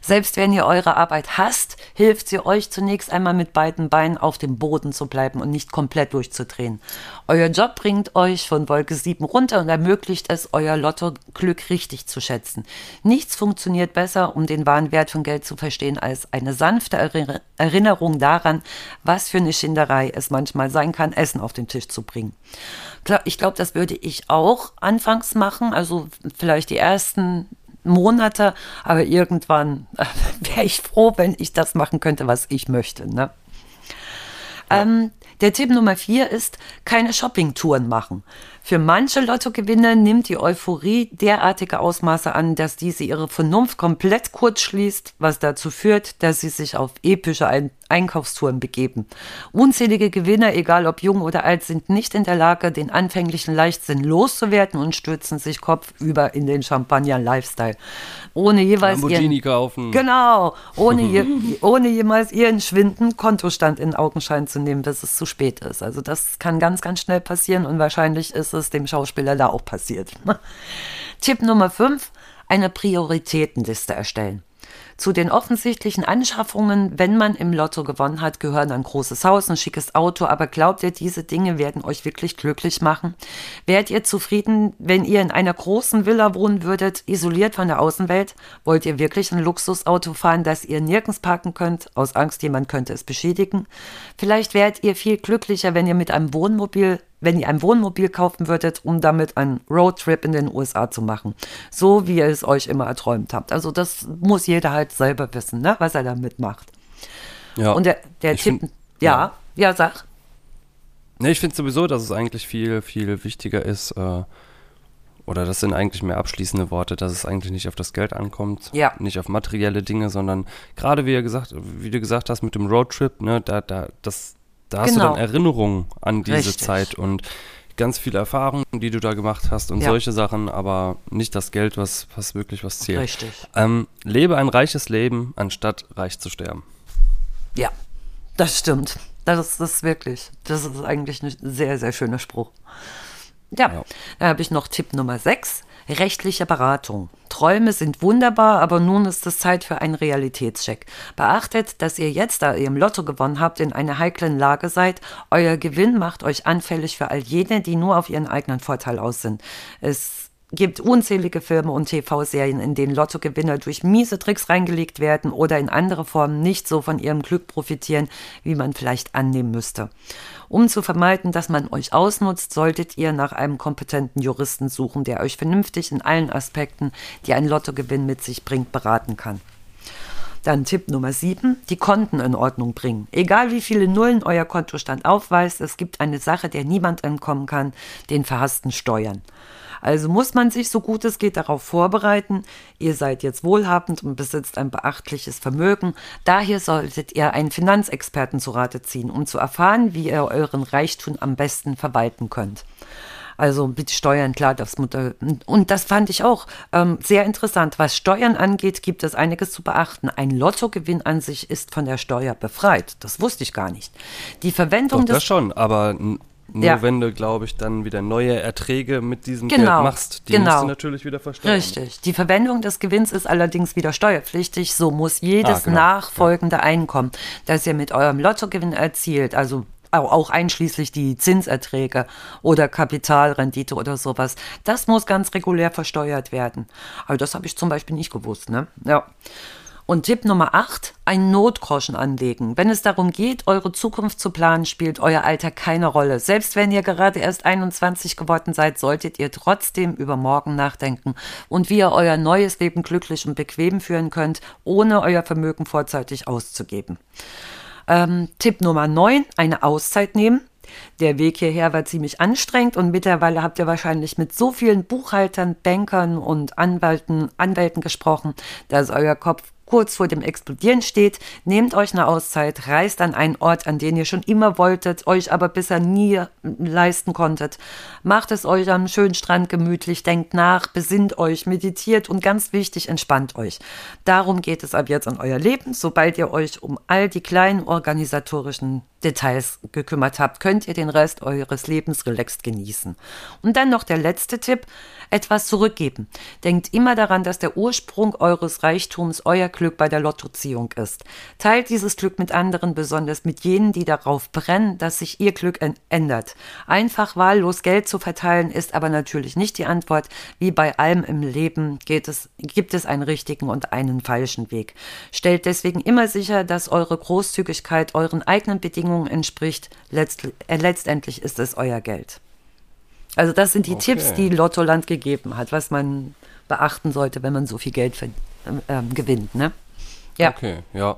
Selbst wenn ihr eure Arbeit hasst, hilft sie euch zunächst einmal mit beiden Beinen auf dem Boden zu bleiben und nicht komplett durchzudrehen. Euer Job bringt euch von Wolke 7 runter und ermöglicht es, euer Lottoglück richtig zu schätzen. Nichts funktioniert besser, um den wahren Wert von Geld zu verstehen, als eine sanfte Erinner- Erinnerung daran, was für eine Schinderei es manchmal sein kann, Essen auf den Tisch zu bringen. Ich glaube, das würde ich auch anfangs machen, also vielleicht die ersten Monate, aber irgendwann wäre ich froh, wenn ich das machen könnte, was ich möchte. Ne? Ähm, der Tipp Nummer vier ist, keine Shoppingtouren machen. Für manche Lottogewinner nimmt die Euphorie derartige Ausmaße an, dass diese ihre Vernunft komplett kurz schließt, was dazu führt, dass sie sich auf epische Ein Einkaufstouren begeben. Unzählige Gewinner, egal ob jung oder alt, sind nicht in der Lage, den anfänglichen Leichtsinn loszuwerden und stürzen sich kopfüber in den Champagner-Lifestyle. Ohne jeweils Lamborghini ihren, kaufen. Genau, ohne, je, ohne jemals ihren schwinden Kontostand in Augenschein zu nehmen, bis es zu spät ist. Also das kann ganz, ganz schnell passieren und wahrscheinlich ist es dem Schauspieler da auch passiert. Tipp Nummer 5, eine Prioritätenliste erstellen. Zu den offensichtlichen Anschaffungen, wenn man im Lotto gewonnen hat, gehören ein großes Haus, ein schickes Auto. Aber glaubt ihr, diese Dinge werden euch wirklich glücklich machen? Wärt ihr zufrieden, wenn ihr in einer großen Villa wohnen würdet, isoliert von der Außenwelt? Wollt ihr wirklich ein Luxusauto fahren, das ihr nirgends parken könnt, aus Angst, jemand könnte es beschädigen? Vielleicht wärt ihr viel glücklicher, wenn ihr mit einem Wohnmobil wenn ihr ein Wohnmobil kaufen würdet, um damit einen Roadtrip in den USA zu machen. So wie ihr es euch immer erträumt habt. Also das muss jeder halt selber wissen, ne, was er damit macht. Ja. Und der, der Tipp, find- ja, ja, sag. Ne, ich finde sowieso, dass es eigentlich viel, viel wichtiger ist, äh, oder das sind eigentlich mehr abschließende Worte, dass es eigentlich nicht auf das Geld ankommt, Ja. nicht auf materielle Dinge, sondern gerade wie, ihr gesagt, wie du gesagt hast mit dem Roadtrip, ne, da, da, das, da hast Genau. du dann Erinnerungen an diese Richtig. Zeit und ganz viele Erfahrungen, die du da gemacht hast und Ja. solche Sachen, aber nicht das Geld, was, was wirklich was zählt. Richtig. Ähm, lebe ein reiches Leben, anstatt reich zu sterben. Ja, das stimmt. Das ist, das wirklich, das ist eigentlich ein sehr, sehr schöner Spruch. Ja, Ja. dann habe ich noch Tipp Nummer 6. Rechtliche Beratung. Träume sind wunderbar, aber nun ist es Zeit für einen Realitätscheck. Beachtet, dass ihr jetzt, da ihr im Lotto gewonnen habt, in einer heiklen Lage seid. Euer Gewinn macht euch anfällig für all jene, die nur auf ihren eigenen Vorteil aus sind. Es gibt unzählige Filme und TV-Serien, in denen Lottogewinner durch miese Tricks reingelegt werden oder in andere Formen nicht so von ihrem Glück profitieren, wie man vielleicht annehmen müsste. Um zu vermeiden, dass man euch ausnutzt, solltet ihr nach einem kompetenten Juristen suchen, der euch vernünftig in allen Aspekten, die ein Lottogewinn mit sich bringt, beraten kann. Dann Tipp Nummer 7, die Konten in Ordnung bringen. Egal wie viele Nullen euer Kontostand aufweist, es gibt eine Sache, der niemand entkommen kann, den verhassten Steuern. Also muss man sich so gut es geht darauf vorbereiten. Ihr seid jetzt wohlhabend und besitzt ein beachtliches Vermögen. Daher solltet ihr einen Finanzexperten zu Rate ziehen, um zu erfahren, wie ihr euren Reichtum am besten verwalten könnt. Also mit Steuern, klar, das Mutter. Und das fand ich auch ähm, sehr interessant. Was Steuern angeht, gibt es einiges zu beachten. Ein Lottogewinn an sich ist von der Steuer befreit. Das wusste ich gar nicht. Die Verwendung Doch, des das schon, aber nur Ja. wenn du, glaube ich, dann wieder neue Erträge mit diesem Genau, Geld machst, die genau. musst du natürlich wieder versteuern. Richtig. Die Verwendung des Gewinns ist allerdings wieder steuerpflichtig. So muss jedes Ah, genau. nachfolgende Einkommen, das ihr mit eurem Lottogewinn erzielt, also au- auch einschließlich die Zinserträge oder Kapitalrendite oder sowas, das muss ganz regulär versteuert werden. Aber das habe ich zum Beispiel nicht gewusst, ne? Ja. Und Tipp Nummer 8, einen Notgroschen anlegen. Wenn es darum geht, eure Zukunft zu planen, spielt euer Alter keine Rolle. Selbst wenn ihr gerade erst 21 geworden seid, solltet ihr trotzdem über morgen nachdenken und wie ihr euer neues Leben glücklich und bequem führen könnt, ohne euer Vermögen vorzeitig auszugeben. Ähm, Tipp Nummer 9, eine Auszeit nehmen. Der Weg hierher war ziemlich anstrengend und mittlerweile habt ihr wahrscheinlich mit so vielen Buchhaltern, Bankern und Anwälten, Anwälten gesprochen, dass euer Kopf kurz vor dem Explodieren steht. Nehmt euch eine Auszeit, reist an einen Ort, an den ihr schon immer wolltet, euch aber bisher nie leisten konntet. Macht es euch am schönen Strand gemütlich, denkt nach, besinnt euch, meditiert und ganz wichtig, entspannt euch. Darum geht es ab jetzt in euer Leben. Sobald ihr euch um all die kleinen organisatorischen Details gekümmert habt, könnt ihr den Rest eures Lebens relaxed genießen. Und dann noch der letzte Tipp, etwas zurückgeben. Denkt immer daran, dass der Ursprung eures Reichtums euer Glück bei der Lottoziehung ist. Teilt dieses Glück mit anderen, besonders mit jenen, die darauf brennen, dass sich ihr Glück ändert. Einfach wahllos Geld zu verteilen ist aber natürlich nicht die Antwort. Wie bei allem im Leben es, gibt es einen richtigen und einen falschen Weg. Stellt deswegen immer sicher, dass eure Großzügigkeit euren eigenen Bedingungen entspricht. Letzt, äh, letztendlich ist es euer Geld. Also das sind die Okay. Tipps, die Lottoland gegeben hat, was man beachten sollte, wenn man so viel Geld ähm, gewinnt. Ne? Ja. Okay, ja.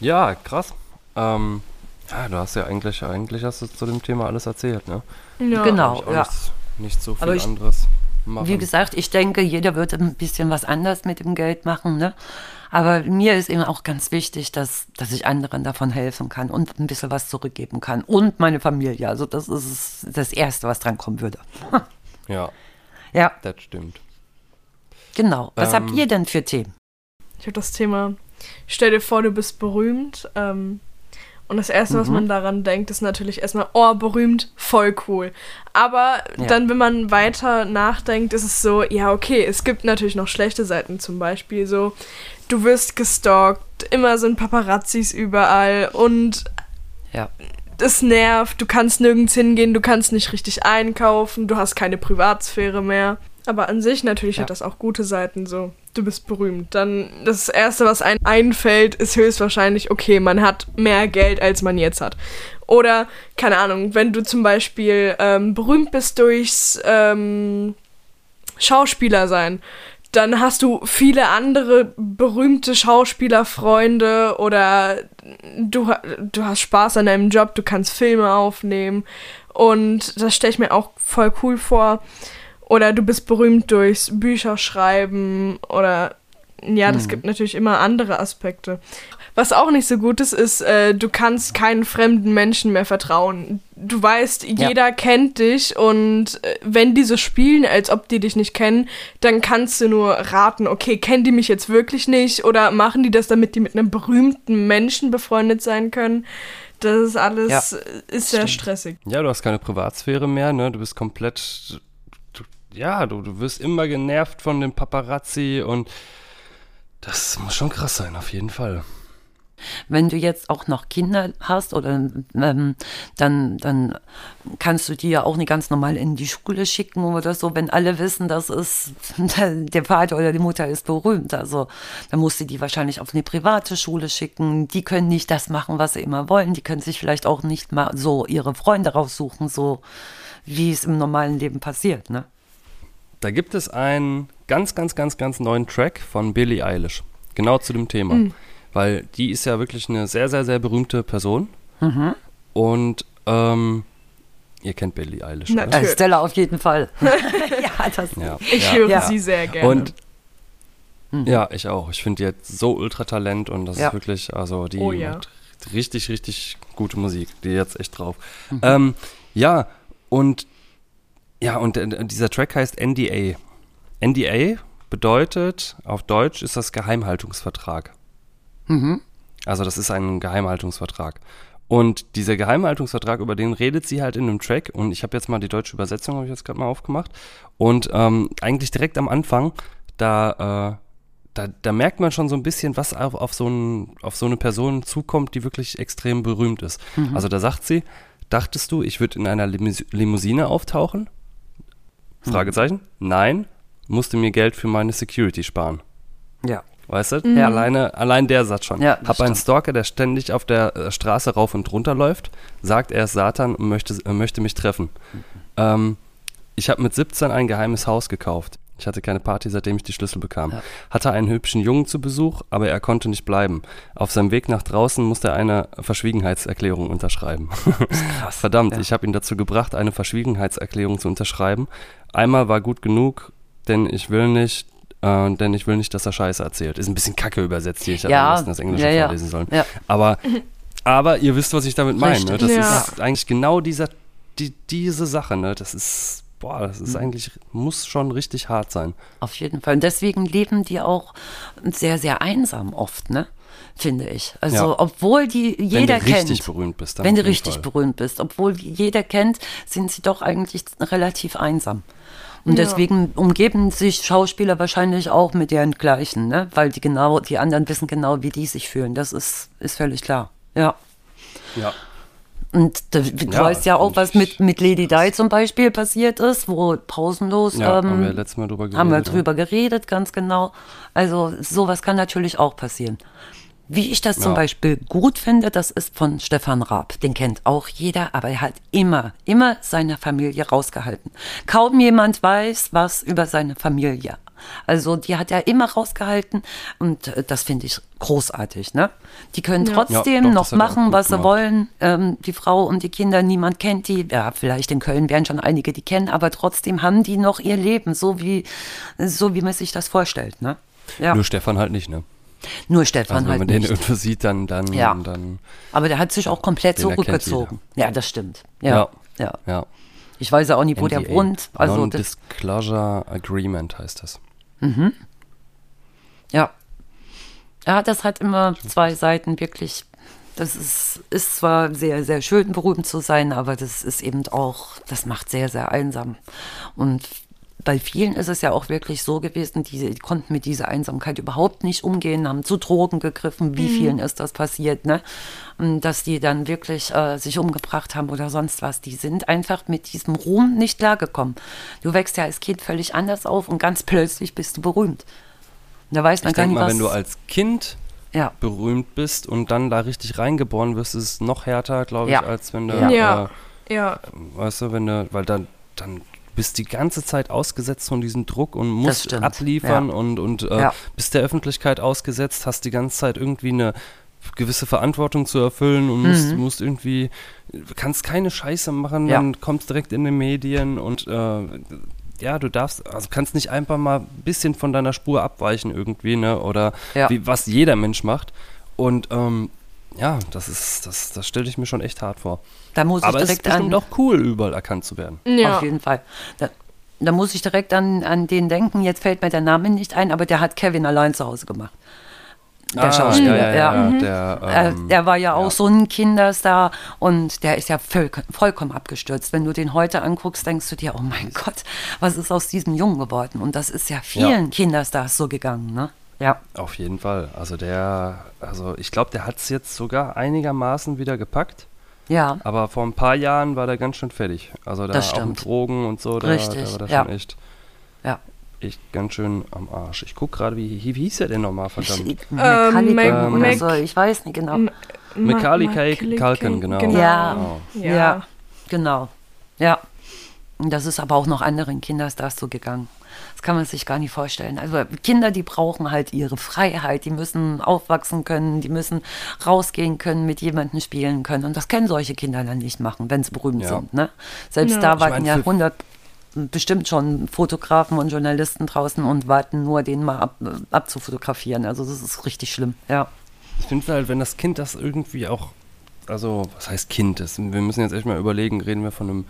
Ja, krass. Ähm, ja, du hast ja eigentlich, eigentlich hast du zu dem Thema alles erzählt, ne? Ja. Genau. Ja. Nicht, nicht so viel ich- anderes machen. Wie gesagt, ich denke, jeder wird ein bisschen was anders mit dem Geld machen. Ne? Aber mir ist eben auch ganz wichtig, dass, dass ich anderen davon helfen kann und ein bisschen was zurückgeben kann. Und meine Familie. Also das ist das Erste, was dran kommen würde. ja, Ja, das stimmt. genau. Was Ähm, habt ihr denn für Themen? Ich habe das Thema, stell dir vor, du bist berühmt. Ähm, und das Erste, was Mhm. man daran denkt, ist natürlich erstmal, oh, berühmt, voll cool. Aber Ja. dann, wenn man weiter nachdenkt, ist es so, ja, okay, es gibt natürlich noch schlechte Seiten, zum Beispiel so, du wirst gestalkt, immer sind Paparazzis überall und Ja. es nervt, du kannst nirgends hingehen, du kannst nicht richtig einkaufen, du hast keine Privatsphäre mehr. Aber an sich natürlich Ja. hat das auch gute Seiten so. Du bist berühmt. Dann das Erste, was einem einfällt, ist höchstwahrscheinlich, okay, man hat mehr Geld, als man jetzt hat. Oder, keine Ahnung, wenn du zum Beispiel ähm, berühmt bist durchs ähm, Schauspieler sein, dann hast du viele andere berühmte Schauspielerfreunde oder du, du hast Spaß an deinem Job, du kannst Filme aufnehmen und das stelle ich mir auch voll cool vor. Oder du bist berühmt durchs Bücherschreiben oder ja, das gibt natürlich immer andere Aspekte. Was auch nicht so gut ist, ist, äh, du kannst keinen fremden Menschen mehr vertrauen. Du weißt, jeder kennt dich und äh, wenn die so spielen, als ob die dich nicht kennen, dann kannst du nur raten, okay, kennen die mich jetzt wirklich nicht oder machen die das, damit die mit einem berühmten Menschen befreundet sein können? Das ist alles, Ja, äh, ist sehr stimmt. stressig. Ja, du hast keine Privatsphäre mehr, ne? Du bist komplett. Du, ja, du, du wirst immer genervt von dem Paparazzi und das muss schon krass sein, auf jeden Fall. Wenn du jetzt auch noch Kinder hast oder ähm, dann, dann kannst du die ja auch nicht ganz normal in die Schule schicken oder so, wenn alle wissen, dass es der Vater oder die Mutter ist berühmt. Also dann musst du die wahrscheinlich auf eine private Schule schicken. Die können nicht das machen, was sie immer wollen. Die können sich vielleicht auch nicht mal so ihre Freunde raussuchen, so wie es im normalen Leben passiert, ne? Da gibt es einen ganz, ganz, ganz, ganz neuen Track von Billie Eilish. Genau zu dem Thema. Mhm. Weil die ist ja wirklich eine sehr, sehr, sehr berühmte Person. Mhm. Und ähm, ihr kennt Billie Eilish. Äh, Stella auf jeden Fall. ja, das Ja, Ich ja. höre Ja. sie sehr gerne. Und Mhm. ja, ich auch. Ich finde die hat so Ultratalent und das Ja. ist wirklich, also die Oh ja. macht richtig, richtig gute Musik. Die jetzt echt drauf. Mhm. Ähm, ja, und ja, und äh, dieser Track heißt NDA. NDA bedeutet, auf Deutsch ist das Geheimhaltungsvertrag. Mhm. Also das ist ein Geheimhaltungsvertrag. Und dieser Geheimhaltungsvertrag, über den redet sie halt in einem Track. Und ich habe jetzt mal die deutsche Übersetzung, habe ich jetzt gerade mal aufgemacht. Und ähm, eigentlich direkt am Anfang, da, äh, da, da merkt man schon so ein bisschen, was auf, auf, so ein, auf so eine Person zukommt, die wirklich extrem berühmt ist. Also da sagt sie, dachtest du, ich würde in einer Limus Limousine auftauchen? Fragezeichen. Nein, musste mir Geld für meine Security sparen. Ja. Weißt du? Ja. Alleine, allein der Satz schon. Ja, Hab einen. Stalker, der ständig auf der äh, Straße rauf und runter läuft, sagt, er ist Satan und möchte, äh, möchte mich treffen. Ähm, ich habe mit 17 ein geheimes Haus gekauft. Ich hatte keine Party, seitdem ich die Schlüssel bekam. Ja. Hatte einen hübschen Jungen zu Besuch, aber er konnte nicht bleiben. Auf seinem Weg nach draußen musste er eine Verschwiegenheitserklärung unterschreiben. Verdammt, Ja. ich habe ihn dazu gebracht, eine Verschwiegenheitserklärung zu unterschreiben. Einmal war gut genug, denn ich will nicht, äh, denn ich will nicht, dass er Scheiße erzählt. Ist ein bisschen kacke übersetzt hier. Ich hätte Ja, das Englische ja, ja. vorlesen sollen. Ja. Aber, aber ihr wisst, was ich damit meine. Ne? Das ist eigentlich genau dieser, die, diese Sache. Ne? Das ist, boah, das Mhm. ist eigentlich, muss schon richtig hart sein. Auf jeden Fall. Und deswegen leben die auch sehr, sehr einsam oft, ne? Finde ich. Also, Ja. obwohl die jeder Wenn du richtig kennt. berühmt bist. dann wenn du richtig Fall. berühmt bist, obwohl jeder kennt, sind sie doch eigentlich relativ einsam. Und Ja. deswegen umgeben sich Schauspieler wahrscheinlich auch mit deren Gleichen, ne? Weil die genau, die anderen wissen genau, wie die sich fühlen. Das ist, ist völlig klar. Ja. Ja. Und du, du Ja, weißt ja auch, was mit, mit Lady Di zum Beispiel passiert ist, wo pausenlos Ja, ähm, haben wir letztes Mal drüber geredet. haben wir ja. drüber geredet, ganz genau. Also sowas kann natürlich auch passieren. Wie ich das zum Ja. Beispiel gut finde, das ist von Stefan Raab. Den kennt auch jeder, aber er hat immer, immer seine Familie rausgehalten. Kaum jemand weiß was über seine Familie. Also die hat er immer rausgehalten und äh, das finde ich großartig. Ne? Die können Ja. trotzdem Ja, doch, noch machen, was sie wollen. Ähm, die Frau und die Kinder, niemand kennt die. Ja, vielleicht in Köln werden schon einige die kennen, aber trotzdem haben die noch ihr Leben, so wie, so wie man sich das vorstellt. Ne? Ja, nur, Stefan halt nicht, ne? Stefan Also wenn halt man den nicht. irgendwo sieht, dann, dann, Ja. dann Aber der hat sich auch komplett zurückgezogen. Ja, das stimmt. Ja, ja. ja. Ich weiß ja auch nicht, wo der NDA. wohnt. Also Non-Disclosure Agreement heißt das. ja. Ja, das hat immer zwei Seiten wirklich. Das ist, ist zwar sehr, sehr schön, berühmt zu sein, aber das ist eben auch, das macht sehr, sehr einsam. Und bei vielen ist es ja auch wirklich so gewesen, die, konnten mit dieser Einsamkeit überhaupt nicht umgehen, haben zu Drogen gegriffen. Wie vielen ist das passiert, ne? Und dass die dann wirklich äh, sich umgebracht haben oder sonst was. Die sind einfach mit diesem Ruhm nicht klargekommen. Du wächst ja als Kind völlig anders auf und ganz plötzlich bist du berühmt. Und da weiß man Ich gar denke nicht, mal, was. wenn du als Kind ja, berühmt bist und dann da richtig reingeboren wirst, ist es noch härter, glaube ich, Ja. als wenn du, Ja. Ja. Äh, Ja, weißt du, wenn du, weil dann, dann bist die ganze Zeit ausgesetzt von diesem Druck und musst abliefern Ja. und, und äh, Ja. bist der Öffentlichkeit ausgesetzt, hast die ganze Zeit irgendwie eine gewisse Verantwortung zu erfüllen und musst, Mhm. musst irgendwie, kannst keine Scheiße machen, Ja. dann kommst direkt in den Medien und äh, ja, du darfst, also kannst nicht einfach mal ein bisschen von deiner Spur abweichen irgendwie, ne? Oder Ja. wie, was jeder Mensch macht. Und ähm, ja, das ist, das, das stelle ich mir schon echt hart vor. da muss Aber ich es ist direkt bestimmt an. auch cool, überall erkannt zu werden. ja. Auf jeden Fall. Da, da muss ich direkt an, an den denken. Jetzt fällt mir der Name nicht ein, aber der hat Kevin allein zu Hause gemacht. Der Ah, Schauspieler, ja. ja. ja, Der, Äh, ähm, der war ja auch ja. so ein Kinderstar und der ist ja voll, vollkommen abgestürzt. Wenn du den heute anguckst, denkst du dir, oh mein Gott, was ist aus diesem Jungen geworden? Und das ist ja vielen Kinderstars so gegangen, ne? Ja. Auf jeden Fall. Also der, also ich glaube, der hat es jetzt sogar einigermaßen wieder gepackt. Ja. Aber vor ein paar Jahren war der ganz schön fertig. Also da auch mit. Drogen und so, da, Richtig, da war der ja. schon echt, Ja. echt ganz schön am Arsch. Ich gucke gerade, wie, wie hieß er denn nochmal, verdammt? Ich, Metallica Mac- oder Mac- so, ich weiß nicht genau. Macaulay Macaulay genau. Genau. Ja. Genau. Ja. Ja. Genau. Ja. Und das ist aber auch noch anderen Kinderstars so gegangen. Das kann man sich gar nicht vorstellen. Also Kinder, die brauchen halt ihre Freiheit, die müssen aufwachsen können, die müssen rausgehen können, mit jemandem spielen können. Und das können solche Kinder dann nicht machen, wenn sie berühmt Ja. sind. Ne? Selbst Ja. da Ich warten mein, ja für- 100 bestimmt schon Fotografen und Journalisten draußen und warten nur, den mal ab, abzufotografieren. Also das ist richtig schlimm. Ja. Ich finde halt, wenn das Kind das irgendwie auch, also was heißt Kind? Das, wir müssen jetzt echt mal überlegen, reden wir von einem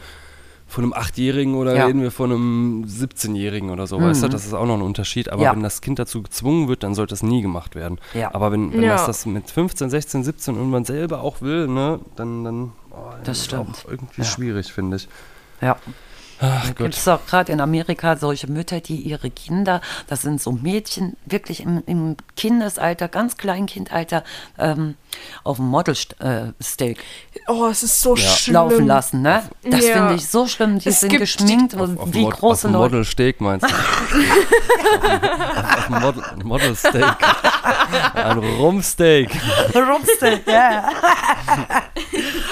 von einem Achtjährigen oder Ja. reden wir von einem 17-Jährigen oder so, weißt du, das ist auch noch ein Unterschied. Aber Ja. wenn das Kind dazu gezwungen wird, dann sollte das nie gemacht werden. Ja. Aber wenn, wenn Ja. das das mit 15, 16, 17 und man selber auch will, ne, dann, dann oh, Das ist stimmt. auch irgendwie Ja. schwierig, finde ich. Ja. Gibt es auch gerade in Amerika solche Mütter, die ihre Kinder, das sind so Mädchen, wirklich im, im Kindesalter, ganz Kleinkindalter, ähm, auf dem Model-Steak Oh, es ist so schlimm. laufen lassen. Ne? Das Ja. finde ich so schlimm. Die Es sind geschminkt, Auf, auf wie Mod, große auf Leute. Modelsteak meinst du? auf, auf Model, Modelsteak. Ein Rumsteak. Rumsteak, ja.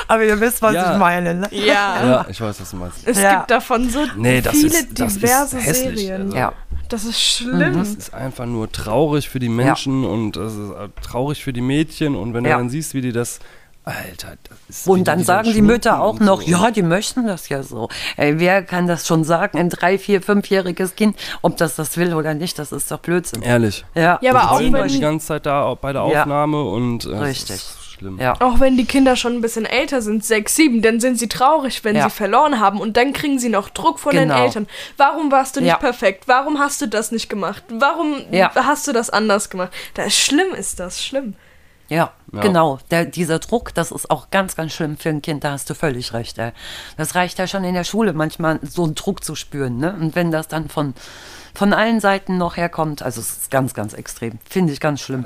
Aber ihr wisst, was Ja. ich meine. Ne? Ja. Ja, ich weiß, was du meinst. Es Ja. gibt davon so Nee, das viele ist- das ist diverse hässlich, Serien. also. Ja. Das ist schlimm. Das ist einfach nur traurig für die Menschen und das ist äh, traurig für die Mädchen. Und wenn Ja. du dann siehst, wie die das. Alter, das ist. Und dann die sagen die Mütter auch noch, so. ja, die möchten das ja so. Ey, wer kann das schon sagen, ein drei, vier, fünfjähriges Kind, ob das das will oder nicht, das ist doch Blödsinn. Ehrlich. Ja, Ja, aber Die auch die ganze Zeit da bei der Ja. Aufnahme und. Äh, Richtig. Schlimm. ja. Auch wenn die Kinder schon ein bisschen älter sind, sechs, sieben, dann sind sie traurig, wenn Ja. sie verloren haben und dann kriegen sie noch Druck von den Genau. Eltern. Warum warst du nicht Ja. perfekt? Warum hast du das nicht gemacht? Warum Ja. hast du das anders gemacht? Das ist schlimm ist das, schlimm. Ja, Ja. genau. Der, dieser Druck, das ist auch ganz, ganz schlimm für ein Kind, da hast du völlig recht. Ey. Das reicht ja schon in der Schule manchmal, so einen Druck zu spüren. Ne? Und wenn das dann von, von allen Seiten noch herkommt, also es ist ganz, ganz extrem. Finde ich ganz schlimm.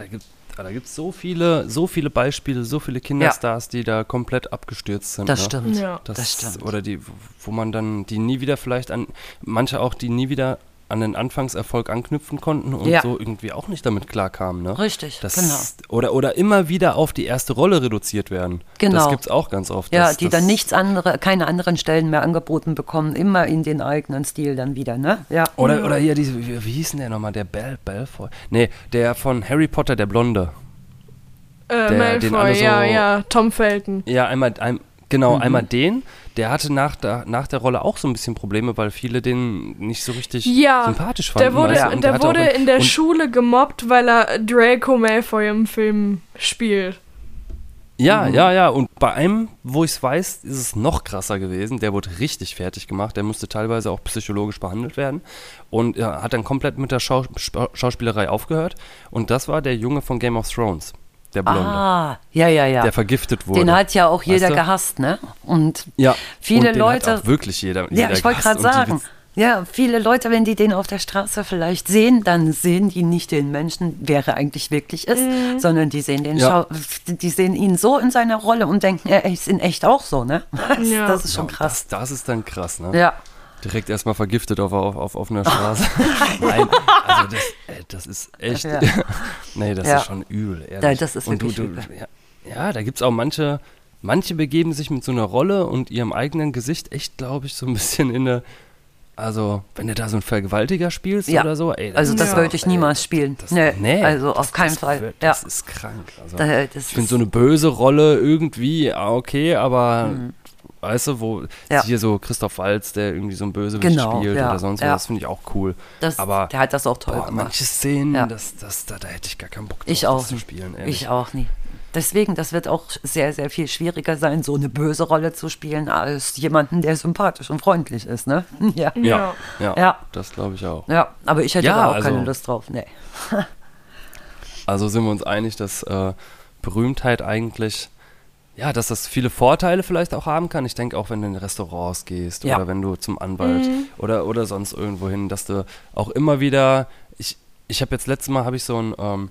Da gibt gibt's so viele, so viele Beispiele, so viele Kinderstars, die da komplett abgestürzt sind. Das ne? stimmt. Ja. Das, Das stimmt. Oder die, wo man dann, die nie wieder vielleicht an, manche auch, die nie wieder an den Anfangserfolg anknüpfen konnten und Ja. so irgendwie auch nicht damit klarkamen. Ne? Richtig, das, genau. Oder, oder immer wieder auf die erste Rolle reduziert werden. Genau. Das gibt es auch ganz oft. Ja, dass- die dann nichts andere, keine anderen Stellen mehr angeboten bekommen, immer in den eigenen Stil dann wieder, ne? Ja. Oder, oder hier, diese, wie, wie hieß denn der nochmal? Der Bell, Belfoy? Nee, der von Harry Potter, der Blonde. Äh, Der- Malfoy, so- ja, ja, Tom Felton. Ja, einmal, ein, genau, Mhm. einmal den. Der hatte nach der, nach der Rolle auch so ein bisschen Probleme, weil viele den nicht so richtig Ja, sympathisch fanden. Der wurde, weißt der auch wurde in der Schule gemobbt, weil er Draco Malfoy im Film spielt. Ja, Mhm. ja, ja. Und bei einem, wo ich es weiß, ist es noch krasser gewesen. Der wurde richtig fertig gemacht. Der musste teilweise auch psychologisch behandelt werden. Und er hat dann komplett mit der Schau Sp- Schauspielerei aufgehört. Und das war der Junge von Game of Thrones. Der Blonde. Ah, ja, ja, ja. Der vergiftet wurde. Den hat ja auch jeder Weißt du? gehasst, ne? Und ja. viele und den Leute. Hat auch wirklich jeder. ja, jeder ich wollte gerade sagen. Ja, viele Leute, wenn die den auf der Straße vielleicht sehen, dann sehen die nicht den Menschen, wer er eigentlich wirklich ist, sondern die sehen den Ja. Schau die sehen ihn so in seiner Rolle und denken, er ist in echt auch so, ne? Das, Ja. das ist schon krass. Das, das ist dann krass, ne? Ja. Direkt erstmal vergiftet auf, auf, auf offener Straße. Nein, also das, ey, das ist echt. Ja. nee, das Ja. ist schon übel, ehrlich. Ja, das ist und du, wirklich du, übel. Ja, ja, da gibt es auch manche, manche begeben sich mit so einer Rolle und ihrem eigenen Gesicht echt, glaube ich, so ein bisschen in eine. Also, wenn du da so einen Vergewaltiger spielst Ja. oder so, ey. Also das Ja. würde ich niemals spielen. Das, nee, nee, also das- auf keinen das, Fall. wird- Ja. Das ist krank. Also, Da- das ich finde so eine böse Rolle irgendwie, ah, okay, aber weißt du, wo. Ja. hier so Christoph Waltz, der irgendwie so ein Bösewicht Genau, spielt ja, oder sonst ja. was, das finde ich auch cool. Das, aber der hat das auch toll boah, gemacht. manche Szenen, Ja. das, das, da, da hätte ich gar keinen Bock drauf, Ich auch das zu nicht. spielen. Ehrlich. Ich auch nie. Deswegen, das wird auch sehr, sehr viel schwieriger sein, so eine böse Rolle zu spielen, als jemanden, der sympathisch und freundlich ist, ne? Ja. Ja, ja, Ja. das glaube ich auch. Ja, aber ich hätte Ja, da auch also- keine Lust drauf. Nee. Also sind wir uns einig, dass äh, Berühmtheit eigentlich, ja, dass das viele Vorteile vielleicht auch haben kann. Ich denke auch, wenn du in Restaurants gehst Ja. oder wenn du zum Anwalt oder, oder sonst irgendwo hin, dass du auch immer wieder, ich, ich habe jetzt letztes Mal habe ich so ein, ähm,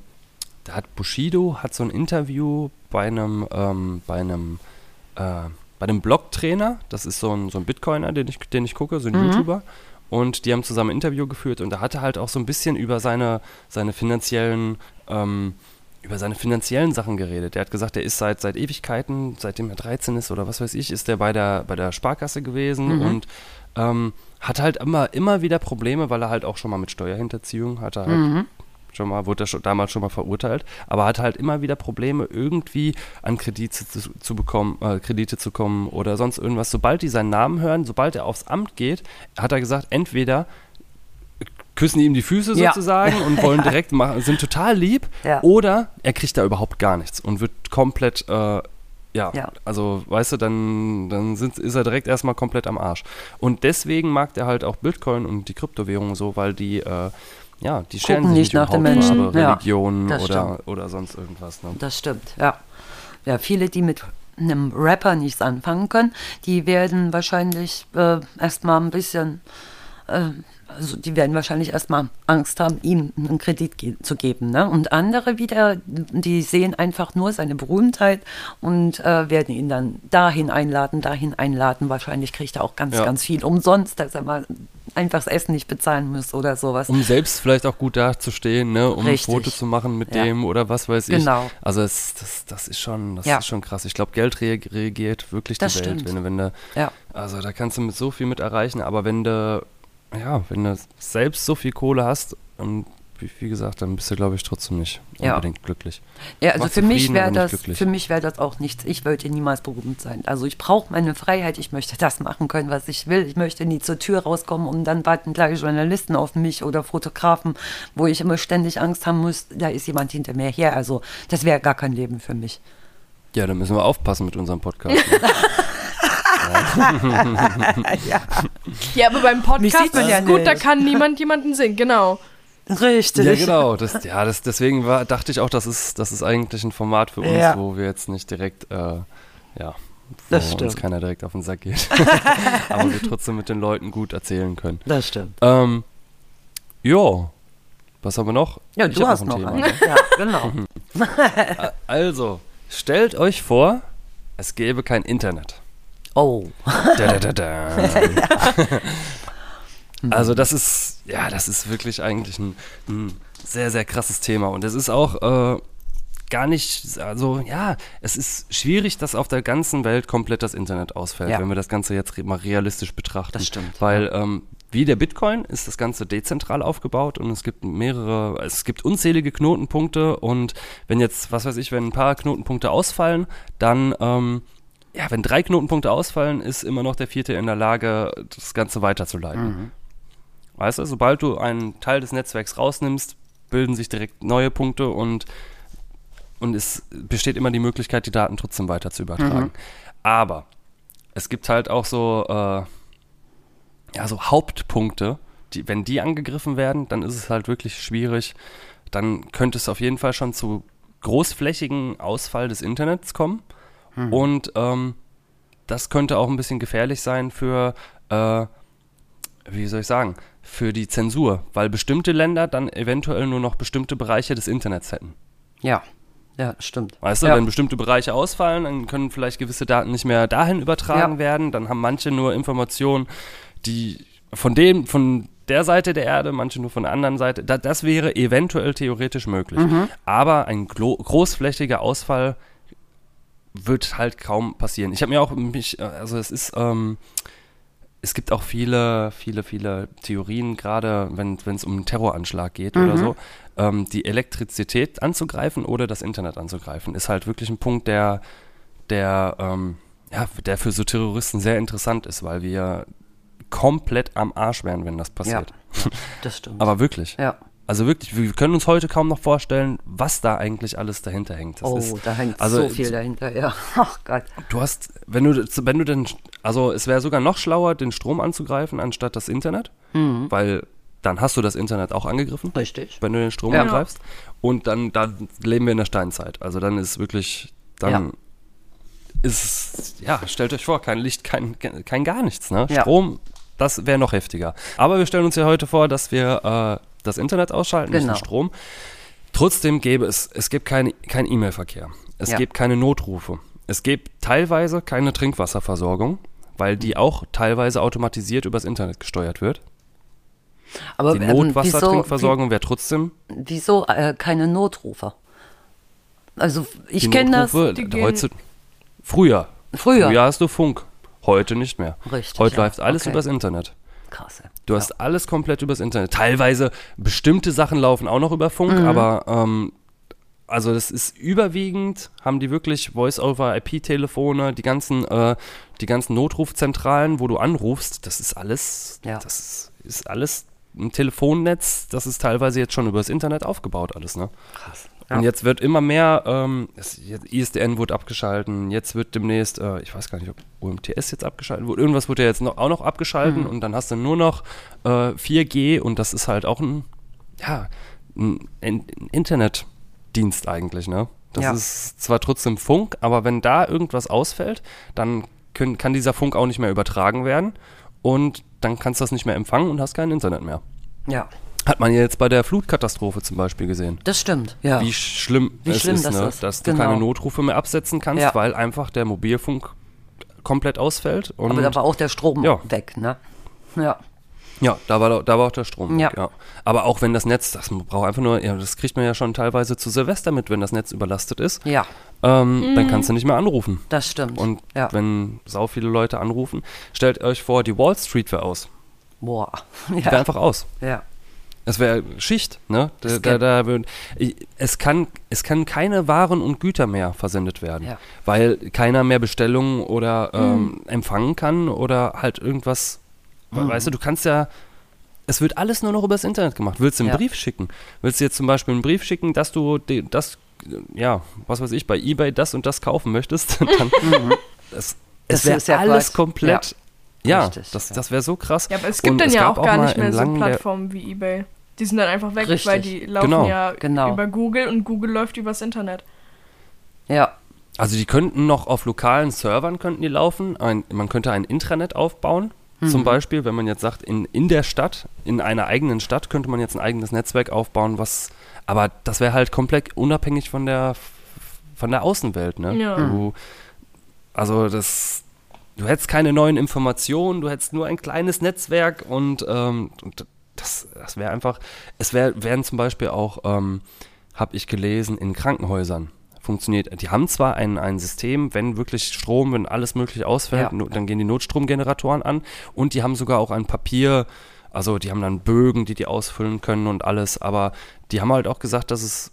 da hat Bushido hat so ein Interview bei einem, ähm, bei einem, äh, bei einem Blog-Trainer, das ist so ein, so ein Bitcoiner, den ich, den ich gucke, so ein YouTuber. Und die haben zusammen ein Interview geführt und da hat er halt auch so ein bisschen über seine, seine finanziellen, ähm, über seine finanziellen Sachen geredet. Er hat gesagt, er ist seit, seit Ewigkeiten, seitdem er 13 ist oder was weiß ich, ist er bei der, bei der Sparkasse gewesen und ähm, hat halt immer, immer wieder Probleme, weil er halt auch schon mal mit Steuerhinterziehung hatte halt schon mal, wurde er schon, damals schon mal verurteilt, aber hat halt immer wieder Probleme, irgendwie an Kredite zu, zu bekommen, äh, Kredite zu kommen oder sonst irgendwas. Sobald die seinen Namen hören, sobald er aufs Amt geht, hat er gesagt, entweder küssen ihm die Füße Ja. sozusagen und wollen direkt machen, sind total lieb, Ja. oder er kriegt da überhaupt gar nichts und wird komplett, äh, ja, Ja. also weißt du, dann, dann sind, ist er direkt erstmal komplett am Arsch. Und deswegen mag der halt auch Bitcoin und die Kryptowährungen so, weil die, äh, ja, die scheren Gucken sich nicht nach den um Hautfarbe, Menschen. Ja, Religion das oder, oder sonst irgendwas. Ne? Das stimmt, ja. Ja, viele, die mit einem Rapper nichts anfangen können, die werden wahrscheinlich äh, erstmal ein bisschen, äh, also die werden wahrscheinlich erstmal Angst haben, ihm einen Kredit ge zu geben. Ne? Und andere wieder, die sehen einfach nur seine Berühmtheit und äh, werden ihn dann dahin einladen, dahin einladen. Wahrscheinlich kriegt er auch ganz, Ja. ganz viel umsonst, dass er mal einfach das Essen nicht bezahlen muss oder sowas. Um selbst vielleicht auch gut dazustehen, ne? um Richtig. ein Foto zu machen mit Ja. dem oder was weiß ich. Genau. Also es, das, das ist schon, das Ja. ist schon krass. Ich glaube, Geld re reagiert wirklich Das die Welt. stimmt. Wenn, wenn du, Ja. also da kannst du mit so viel mit erreichen, aber wenn du, ja, wenn du selbst so viel Kohle hast und wie, wie gesagt, dann bist du, glaube ich, trotzdem nicht Ja. unbedingt glücklich. Ja, also Machst für mich wäre das, für mich wäre das auch nichts. Ich wollte niemals berühmt sein. Also ich brauche meine Freiheit. Ich möchte das machen können, was ich will. Ich möchte nie zur Tür rauskommen und dann warten gleich Journalisten auf mich oder Fotografen, wo ich immer ständig Angst haben muss, da ist jemand hinter mir her. Also das wäre gar kein Leben für mich. Ja, dann müssen wir aufpassen mit unserem Podcast. Ne? Ja, aber beim Podcast ist ja es gut, da kann niemand jemanden singen, genau. Richtig. ja, genau. Das, ja, das, deswegen war, dachte ich auch, das ist, das ist eigentlich ein Format für uns, Ja. wo wir jetzt nicht direkt, äh, ja, wo Das uns stimmt. keiner direkt auf den Sack geht. Aber wir trotzdem mit den Leuten gut erzählen können. Das stimmt. Ähm, jo, was haben wir noch? Ja, Ich du hast noch Thema. einen. Ja, genau. Also, stellt euch vor, es gäbe kein Internet. Oh. Da, da, da, da. also das ist, ja, das ist wirklich eigentlich ein, ein sehr, sehr krasses Thema. Und es ist auch äh, gar nicht, also ja, es ist schwierig, dass auf der ganzen Welt komplett das Internet ausfällt, Ja. wenn wir das Ganze jetzt mal realistisch betrachten. Das stimmt, Weil ähm, wie der Bitcoin ist das Ganze dezentral aufgebaut und es gibt mehrere, es gibt unzählige Knotenpunkte und wenn jetzt, was weiß ich, wenn ein paar Knotenpunkte ausfallen, dann ähm, ja, wenn drei Knotenpunkte ausfallen, ist immer noch der vierte in der Lage, das Ganze weiterzuleiten. Weißt du, sobald du einen Teil des Netzwerks rausnimmst, bilden sich direkt neue Punkte und, und es besteht immer die Möglichkeit, die Daten trotzdem weiter zu übertragen. Aber es gibt halt auch so, äh, ja, so Hauptpunkte, die, wenn die angegriffen werden, dann ist es halt wirklich schwierig. Dann könnte es auf jeden Fall schon zu großflächigen Ausfall des Internets kommen. Und ähm, das könnte auch ein bisschen gefährlich sein für, äh, wie soll ich sagen, für die Zensur, weil bestimmte Länder dann eventuell nur noch bestimmte Bereiche des Internets hätten. Ja. Ja, stimmt. Weißt du, ja. wenn bestimmte Bereiche ausfallen, dann können vielleicht gewisse Daten nicht mehr dahin übertragen Ja. werden. Dann haben manche nur Informationen, die von dem, von der Seite der Erde, manche nur von der anderen Seite. Da, das wäre eventuell theoretisch möglich. Mhm. Aber ein großflächiger Ausfall wird halt kaum passieren. Ich habe mir auch mich, also es ist, ähm, es gibt auch viele, viele, viele Theorien, gerade wenn es um einen Terroranschlag geht oder so. Ähm, die Elektrizität anzugreifen oder das Internet anzugreifen, ist halt wirklich ein Punkt, der, der, ähm, ja, der für so Terroristen sehr interessant ist, weil wir komplett am Arsch wären, wenn das Ja. passiert. Das stimmt. Aber wirklich. ja. Also wirklich, wir können uns heute kaum noch vorstellen, was da eigentlich alles dahinter hängt. Das Oh, ist, da hängt also, so viel dahinter, ja. Ach Gott. Du hast, wenn du, wenn du denn, also es wäre sogar noch schlauer, den Strom anzugreifen, anstatt das Internet, weil dann hast du das Internet auch angegriffen, Richtig. wenn du den Strom Ja. angreifst. Und dann, dann leben wir in der Steinzeit. Also dann ist wirklich, dann Ja. ist, ja, stellt euch vor, kein Licht, kein, kein gar nichts, ne? Ja. Strom, das wäre noch heftiger. Aber wir stellen uns ja heute vor, dass wir äh, das Internet ausschalten, nicht Genau. den Strom. Trotzdem gäbe es, es gibt keine, kein E-Mail-Verkehr. Es Ja. gibt keine Notrufe. Es gibt teilweise keine Trinkwasserversorgung, weil die auch teilweise automatisiert übers Internet gesteuert wird. Aber Die ähm, Notwassertrinkversorgung wäre trotzdem wie, wieso äh, keine Notrufe? Also ich kenne das heutzu- früher. früher. Früher hast du Funk, heute nicht mehr. Richtig, Heute ja. läuft alles Okay. übers Internet. Krass. ey. Du hast alles komplett übers Internet. Teilweise bestimmte Sachen laufen auch noch über Funk, Mhm. aber ähm, also das ist überwiegend, haben die wirklich Voice-over-IP-Telefone, die ganzen, äh, die ganzen Notrufzentralen, wo du anrufst, das ist alles, Ja. das ist, ist alles ein Telefonnetz, das ist teilweise jetzt schon übers Internet aufgebaut alles, ne? Krass. Und jetzt wird immer mehr, ähm, es, ISDN wurde abgeschalten, jetzt wird demnächst, äh, ich weiß gar nicht, ob UMTS jetzt abgeschaltet wurde, irgendwas wurde ja jetzt noch, auch noch abgeschalten und dann hast du nur noch äh, 4G und das ist halt auch ein, ja, ein, ein Internetdienst eigentlich, ne? Das Ja. ist zwar trotzdem Funk, aber wenn da irgendwas ausfällt, dann können, kann dieser Funk auch nicht mehr übertragen werden und dann kannst du das nicht mehr empfangen und hast kein Internet mehr. Ja, Hat man ja jetzt bei der Flutkatastrophe zum Beispiel gesehen das stimmt. Ja. wie schlimm Wie es schlimm ist, das ne? ist. dass du Genau. keine Notrufe mehr absetzen kannst, Ja. weil einfach der Mobilfunk komplett ausfällt. Und Aber da war auch der Strom Ja. weg, ne? Ja. ja, da war, da war auch der Strom. Ja. weg, Ja. Aber auch wenn das Netz, das braucht einfach nur, ja, das kriegt man ja schon teilweise zu Silvester mit, wenn das Netz überlastet ist, Ja, ähm, dann kannst du nicht mehr anrufen. das stimmt. Und ja. wenn sau viele Leute anrufen, stellt euch vor, die Wall Street wäre aus. Boah. Die wäre Ja. einfach aus. ja. Es wäre Schicht, ne? Da, Es da, kann- da, ich- es, kann, es kann keine Waren und Güter mehr versendet werden, Ja. weil keiner mehr Bestellungen oder ähm, empfangen kann oder halt irgendwas. we- Weißt du, du kannst ja. Es wird alles nur noch übers Internet gemacht. Willst du einen Ja. Brief schicken? Willst du jetzt zum Beispiel einen Brief schicken, dass du de- das, äh, ja, was weiß ich, bei eBay das und das kaufen möchtest? Dann, es Das es wäre ist ja alles Quatsch. komplett. Ja, Richtig, das, ja. das wäre so krass. Ja, aber es gibt Und dann es ja auch gar mal nicht mehr so Plattformen wie eBay. Die sind dann einfach weg, Richtig. weil die laufen Genau. ja Genau. über Google und Google läuft übers Internet. Ja. Also die könnten noch auf lokalen Servern könnten die laufen. Ein, man könnte ein Intranet aufbauen. Mhm. Zum Beispiel, wenn man jetzt sagt, in, in der Stadt, in einer eigenen Stadt könnte man jetzt ein eigenes Netzwerk aufbauen, was, aber das wäre halt komplett unabhängig von der von der Außenwelt, ne? Ja. Du, also das, du hättest keine neuen Informationen, du hättest nur ein kleines Netzwerk und, ähm, und das, das wäre einfach, es wär, wären zum Beispiel auch, ähm, habe ich gelesen, in Krankenhäusern funktioniert. Die haben zwar ein, ein System, wenn wirklich Strom, wenn alles möglich ausfällt, Ja. no, dann gehen die Notstromgeneratoren an und die haben sogar auch ein Papier, also die haben dann Bögen, die die ausfüllen können und alles, aber die haben halt auch gesagt, dass es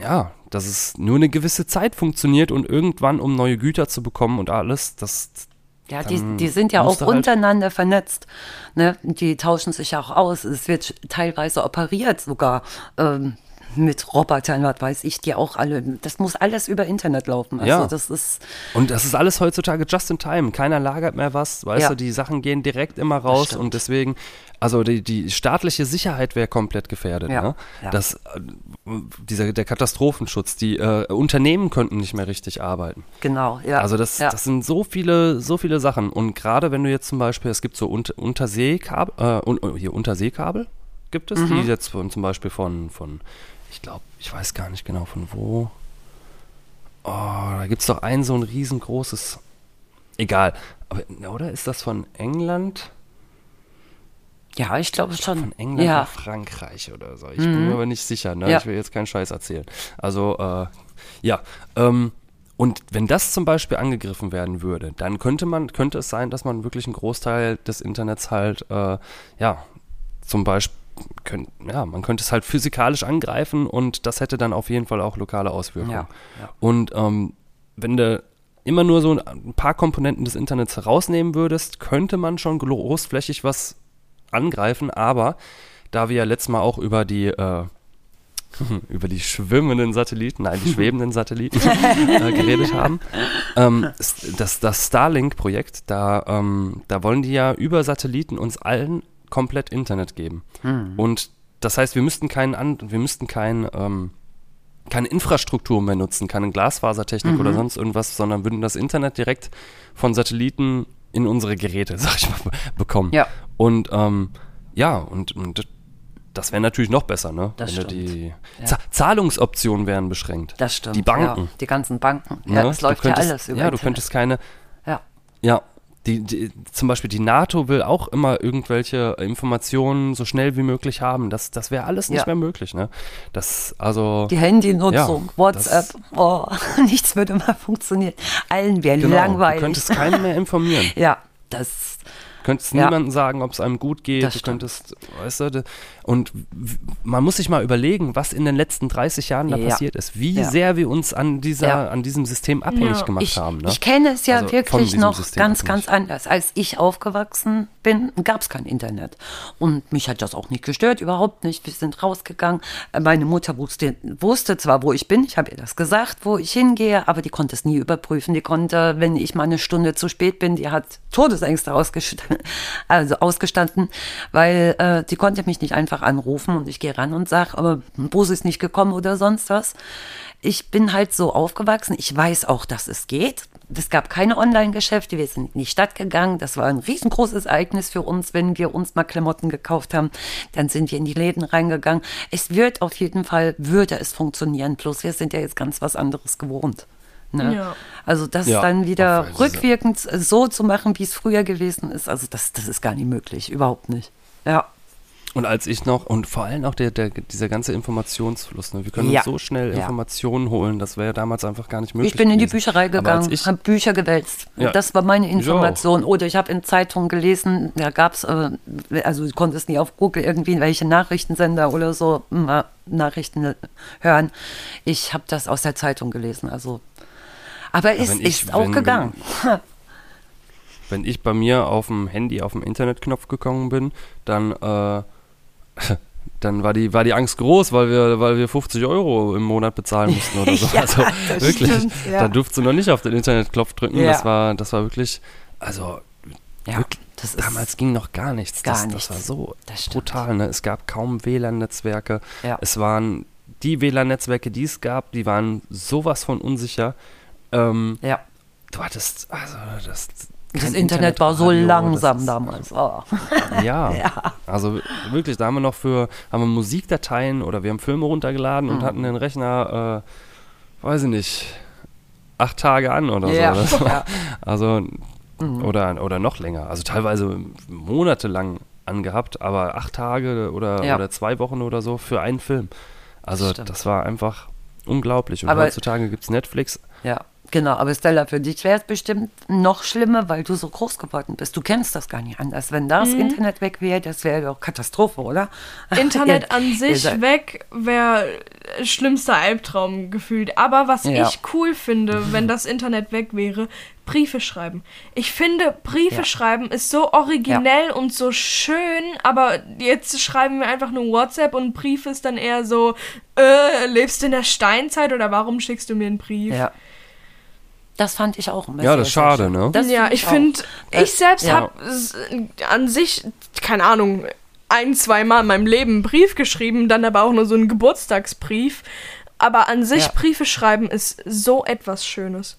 ja, dass es nur eine gewisse Zeit funktioniert und irgendwann, um neue Güter zu bekommen und alles, das Ja, die, die sind ja auch halt- untereinander vernetzt. Ne? Die tauschen sich auch aus. Es wird teilweise operiert sogar ähm, mit Robotern, was weiß ich, die auch alle. Das muss alles über Internet laufen. Also Ja. das ist Und das ist alles heutzutage just in time. Keiner lagert mehr was, weißt Ja. du, die Sachen gehen direkt immer raus und deswegen, also die, die staatliche Sicherheit wäre komplett gefährdet. Ja, Ne? Das, dieser, der Katastrophenschutz, die äh, Unternehmen könnten nicht mehr richtig arbeiten. genau. Ja. Also das, das sind so viele, so viele Sachen. Und gerade wenn du jetzt zum Beispiel, es gibt so Unter Unterseekabel, äh, un hier Unterseekabel gibt es, Mhm. die jetzt von, zum Beispiel von, von ich glaube, ich weiß gar nicht genau von wo. Oh, da gibt es doch ein so ein riesengroßes, egal. Aber, oder ist das von England? ja, ich glaube schon. Von England ja. oder Frankreich oder so. Ich bin mir aber nicht sicher, ne? Ja. Ich will jetzt keinen Scheiß erzählen. Also, äh, ja. Ähm, und wenn das zum Beispiel angegriffen werden würde, dann könnte man, könnte es sein, dass man wirklich einen Großteil des Internets halt, äh, ja, zum Beispiel, könnt, ja, man könnte es halt physikalisch angreifen und das hätte dann auf jeden Fall auch lokale Auswirkungen. Ja, ja. Und ähm, wenn du immer nur so ein paar Komponenten des Internets herausnehmen würdest, könnte man schon großflächig was angreifen, aber da wir ja letztes Mal auch über die äh, über die schwimmenden Satelliten, nein, die schwebenden Satelliten äh, geredet haben. Ähm, das das Starlink-Projekt, da, ähm, da wollen die ja über Satelliten uns allen komplett Internet geben. Und das heißt, wir müssten keinen an, wir müssten kein, ähm, keine Infrastruktur mehr nutzen, keine Glasfasertechnik oder sonst irgendwas, sondern würden das Internet direkt von Satelliten in unsere Geräte, sag ich mal, bekommen. Ja. Und ähm, ja, und, und das wäre natürlich noch besser, ne? Das Wenn stimmt. die Ja. Za Zahlungsoptionen wären beschränkt. Das stimmt. Die Banken. Ja, die ganzen Banken. ne? Ja, das Du läuft ja alles über Ja, du könntest keine, Ja. ja, die, die, zum Beispiel die NATO will auch immer irgendwelche Informationen so schnell wie möglich haben. Das, das wäre alles nicht Ja. mehr möglich, ne? Das, also. Die Handynutzung, Ja, WhatsApp, das- oh, nichts würde mehr funktionieren. Allen wäre genau, langweilig. Du könntest keinen mehr informieren. ja, das, Du könntest Ja. niemandem sagen, ob es einem gut geht. Das du stimmt. könntest, weißt du, und man muss sich mal überlegen, was in den letzten 30 Jahren da Ja. passiert ist. Wie Ja. sehr wir uns an dieser, Ja. an diesem System abhängig Ja. gemacht ich, haben. Ne? ich kenne es ja Also wirklich noch System ganz, abhängig. ganz anders. Als ich aufgewachsen bin, gab es kein Internet. Und mich hat das auch nicht gestört, überhaupt nicht. Wir sind rausgegangen. Meine Mutter wusste, wusste zwar, wo ich bin, ich habe ihr das gesagt, wo ich hingehe, aber die konnte es nie überprüfen. Die konnte, wenn ich mal eine Stunde zu spät bin, die hat Todesängste ausgestanden, also ausgestanden, weil äh, die konnte mich nicht einfach anrufen und ich gehe ran und sage, aber Bus ist nicht gekommen oder sonst was. Ich bin halt so aufgewachsen. Ich weiß auch, dass es geht. Es gab keine Online-Geschäfte. Wir sind in die Stadt gegangen. Das war ein riesengroßes Ereignis für uns, wenn wir uns mal Klamotten gekauft haben. Dann sind wir in die Läden reingegangen. Es wird auf jeden Fall, würde es funktionieren. Plus wir sind ja jetzt ganz was anderes gewohnt. Ne? Ja. Also das Ja, dann wieder rückwirkend so zu machen, wie es früher gewesen ist, also das, das ist gar nicht möglich. Überhaupt nicht. Ja. Und als ich noch, und vor allem auch der, der, dieser ganze Informationsfluss, ne? wir können Ja. uns so schnell Ja. Informationen holen, das wäre ja damals einfach gar nicht möglich. Ich bin in die. Bücherei gegangen, habe Bücher gewälzt. Ja. Das war meine. Information. Oder ich habe in Zeitungen gelesen, da gab es, äh, also du konntest nie auf Google irgendwie welche Nachrichtensender oder so mal Nachrichten hören. Ich habe das aus der Zeitung gelesen. Also, aber es wenn ich- ist auch wenn- gegangen. wenn ich bei mir auf dem Handy auf den Internetknopf gekommen bin, dann, äh, dann war die, war die Angst groß, weil wir, weil wir 50 Euro im Monat bezahlen mussten oder so. Ja, also wirklich, stimmt, ja. da durfst du noch nicht auf den Internetknopf drücken. Ja. Das war, das war wirklich, also wirklich, damals ging noch gar nichts. gar das, nichts. das war so Das brutal. Ne? Es gab kaum WLAN-Netzwerke. Es waren die WLAN-Netzwerke, die es gab, die waren sowas von unsicher. Ähm, ja. du hattest, also das. Das Internet war so langsam das damals. Oh. Ja, Ja. also wirklich, da haben wir noch für, haben wir Musikdateien oder wir haben Filme runtergeladen Mhm. und hatten den Rechner, äh, weiß ich nicht, acht Tage an oder Ja. so. Das war. Also, Mhm. oder, oder noch länger, also teilweise monatelang angehabt, aber acht Tage oder, Ja. oder zwei Wochen oder so für einen Film. Also Stimmt. das war einfach unglaublich. Und Aber- heutzutage gibt es Netflix. Ja, genau. Aber Stella, für dich wäre es bestimmt noch schlimmer, weil du so groß geworden bist. Du kennst das gar nicht anders. Wenn das Internet weg wäre, das wäre doch Katastrophe, oder? Internet Ihr- an sich weg wäre schlimmster Albtraum gefühlt. Aber was Ja. ich cool finde, wenn das Internet weg wäre, Briefe schreiben. Ich finde, Briefe Ja. schreiben ist so originell und so schön, aber jetzt schreiben wir einfach nur WhatsApp und Brief ist dann eher so, äh, lebst du in der Steinzeit oder warum schickst du mir einen Brief? Ja. Das fand ich auch immer Ja, sehr, das ist schade, ne? Das ja, ich finde, Äh, ich selbst ja. habe an sich, keine Ahnung, ein, zwei Mal in meinem Leben einen Brief geschrieben, dann aber auch nur so einen Geburtstagsbrief. Aber an sich Ja. Briefe schreiben ist so etwas Schönes.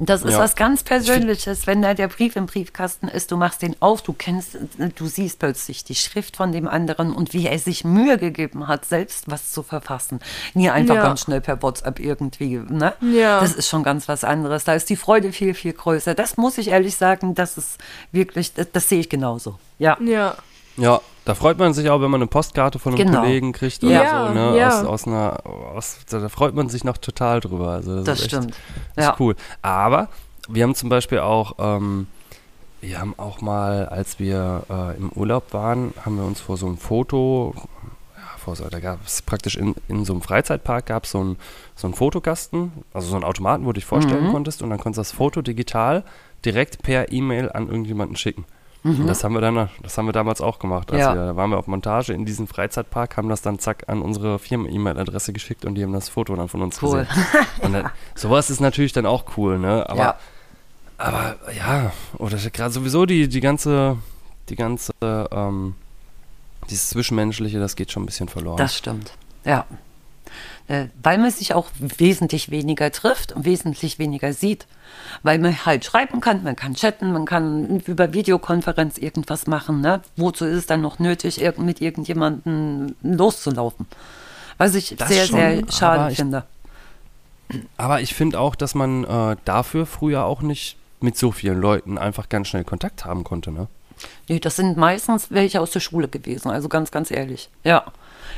Das ist Ja. was ganz Persönliches, wenn da der Brief im Briefkasten ist, du machst den auf, du kennst, du siehst plötzlich die Schrift von dem anderen und wie er sich Mühe gegeben hat, selbst was zu verfassen. Nie einfach Ja. ganz schnell per WhatsApp irgendwie, ne? Ja. Das ist schon ganz was anderes. Da ist die Freude viel, viel größer. Das muss ich ehrlich sagen, das ist wirklich, das, das sehe ich genauso. Ja. Ja. Ja, da freut man sich auch, wenn man eine Postkarte von einem Genau. Kollegen kriegt oder Ja, so, ne? ja. Aus, aus einer, aus, da freut man sich noch total drüber. Also das Das ist echt, stimmt. Das Ja. ist cool. Aber wir haben zum Beispiel auch, ähm, wir haben auch mal, als wir äh, im Urlaub waren, haben wir uns vor so einem Foto, ja, vor so, da gab es praktisch in, in so einem Freizeitpark gab es so einen so einen Fotokasten, also so einen Automaten, wo du dich vorstellen Mhm. konntest und dann konntest du das Foto digital direkt per E-Mail an irgendjemanden schicken. Mhm. Das haben wir dann, das haben wir damals auch gemacht. Als Ja. da waren wir auf Montage in diesem Freizeitpark, haben das dann zack an unsere Firmen-E-Mail-Adresse geschickt und die haben das Foto dann von uns Cool. gesehen. Und dann, sowas ist natürlich dann auch cool, ne? Aber Ja. aber ja, oder gerade sowieso die, die ganze, die ganze, ähm, dieses Zwischenmenschliche, das geht schon ein bisschen verloren. Das stimmt. Ja. Äh, weil man sich auch wesentlich weniger trifft und wesentlich weniger sieht. Weil man halt schreiben kann, man kann chatten, man kann über Videokonferenz irgendwas machen. Ne? Wozu ist es dann noch nötig, irg mit irgendjemandem loszulaufen? Was ich Das sehr, schon, sehr schade finde. Aber ich finde auch, dass man äh, dafür früher auch nicht mit so vielen Leuten einfach ganz schnell Kontakt haben konnte, ne? Nee, das sind meistens welche aus der Schule gewesen, also ganz, ganz ehrlich. Ja.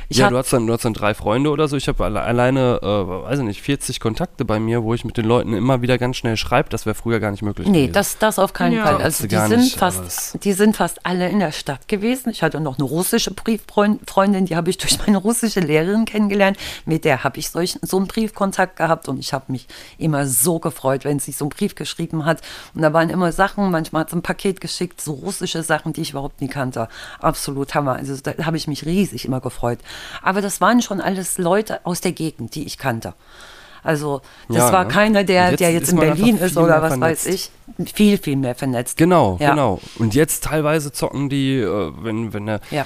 Ich ja, hab, du hast, dann, du hast dann drei Freunde oder so. Ich habe alle, alleine, äh, weiß ich nicht, 40 Kontakte bei mir, wo ich mit den Leuten immer wieder ganz schnell schreibe. Das wäre früher gar nicht möglich Nee, gewesen. das, das auf keinen Ja. Fall. Also die sind, nicht, fast, die sind fast alle in der Stadt gewesen. Ich hatte noch eine russische Brieffreundin, die habe ich durch meine russische Lehrerin kennengelernt. Mit der habe ich solch, so einen Briefkontakt gehabt und ich habe mich immer so gefreut, wenn sie so einen Brief geschrieben hat. Und da waren immer Sachen, manchmal hat sie ein Paket geschickt, so russische Sachen, die ich überhaupt nie kannte. Absolut Hammer. Also da habe ich mich riesig immer gefreut. Aber das waren schon alles Leute aus der Gegend, die ich kannte. Also das Ja, war ne? keiner, der, jetzt der jetzt in Berlin ist oder was vernetzt. weiß ich. Viel, viel mehr vernetzt. Genau, Ja. genau. Und jetzt teilweise zocken die, äh, wenn, wenn der, Ja.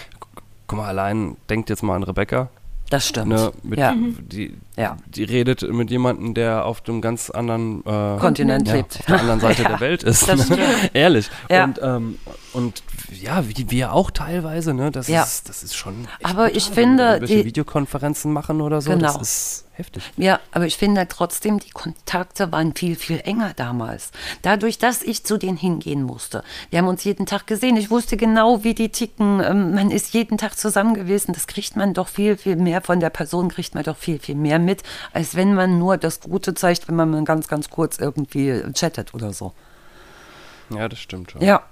guck mal, allein, denkt jetzt mal an Rebecca, Das stimmt. ne, mit, ja. die, Ja. die redet mit jemandem, der auf dem ganz anderen äh, Kontinent ja, lebt. auf der anderen Seite Ja, der Welt ist. das ne? stimmt. Ehrlich. Ja. Und, ähm, und ja, wie wir auch teilweise, ne? Das, Ja. ist, das ist schon. Aber brutal, ich wenn finde, irgendwelche die- Videokonferenzen machen oder so, Genau. das ist heftig. Ja, aber ich finde trotzdem, die Kontakte waren viel, viel enger damals. Dadurch, dass ich zu denen hingehen musste. Wir haben uns jeden Tag gesehen. Ich wusste genau, wie die ticken. Ähm, Man ist jeden Tag zusammen gewesen. Das kriegt man doch viel, viel mehr von der Person, kriegt man doch viel, viel mehr mit, als wenn man nur das Gute zeigt, wenn man ganz, ganz kurz irgendwie chattet oder so. Ja, das stimmt schon. Ja,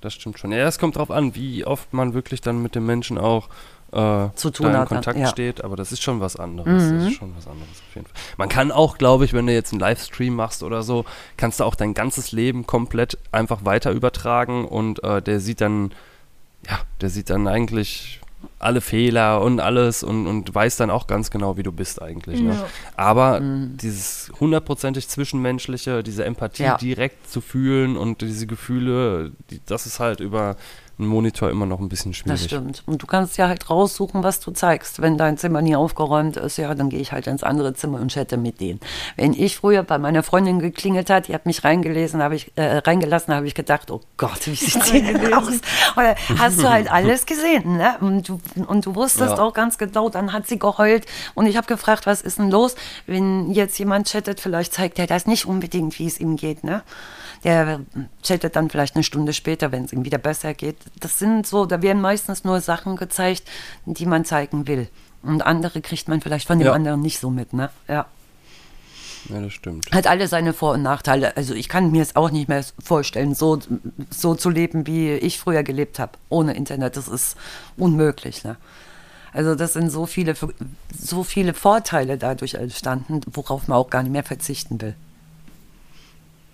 Das stimmt schon. Ja, es kommt drauf an, wie oft man wirklich dann mit dem Menschen auch äh, Zu tun da in Kontakt ja. steht, aber das ist schon was anderes. Das ist schon was anderes auf jeden Fall. Man kann auch, glaube ich, wenn du jetzt einen Livestream machst oder so, kannst du auch dein ganzes Leben komplett einfach weiter übertragen und äh, der sieht dann, ja, der sieht dann eigentlich alle Fehler und alles und, und weiß dann auch ganz genau, wie du bist eigentlich. Ne? Ja. Aber dieses hundertprozentig Zwischenmenschliche, diese Empathie Ja. direkt zu fühlen und diese Gefühle, die, das ist halt über einen Monitor immer noch ein bisschen schwierig. Das stimmt. Und du kannst ja halt raussuchen, was du zeigst. Wenn dein Zimmer nie aufgeräumt ist, ja, dann gehe ich halt ins andere Zimmer und chatte mit denen. Wenn ich früher bei meiner Freundin geklingelt hat, die hat mich reingelesen, habe ich äh, reingelassen, habe ich gedacht, oh Gott, wie sieht die denn aus? Oder hast du halt alles gesehen, ne? Und du, und du wusstest Ja. auch ganz genau, dann hat sie geheult und ich habe gefragt, was ist denn los? Wenn jetzt jemand chattet, vielleicht zeigt er das nicht unbedingt, wie es ihm geht, ne? Der chattet dann vielleicht eine Stunde später, wenn es ihm wieder besser geht. Das sind so, da werden meistens nur Sachen gezeigt, die man zeigen will. Und andere kriegt man vielleicht von dem Ja. anderen nicht so mit, ne? Ja. Ja, das stimmt. Hat alle seine Vor- und Nachteile. Also ich kann mir es auch nicht mehr vorstellen, so, so zu leben, wie ich früher gelebt habe. Ohne Internet. Das ist unmöglich, ne? Also das sind so viele, so viele Vorteile dadurch entstanden, worauf man auch gar nicht mehr verzichten will.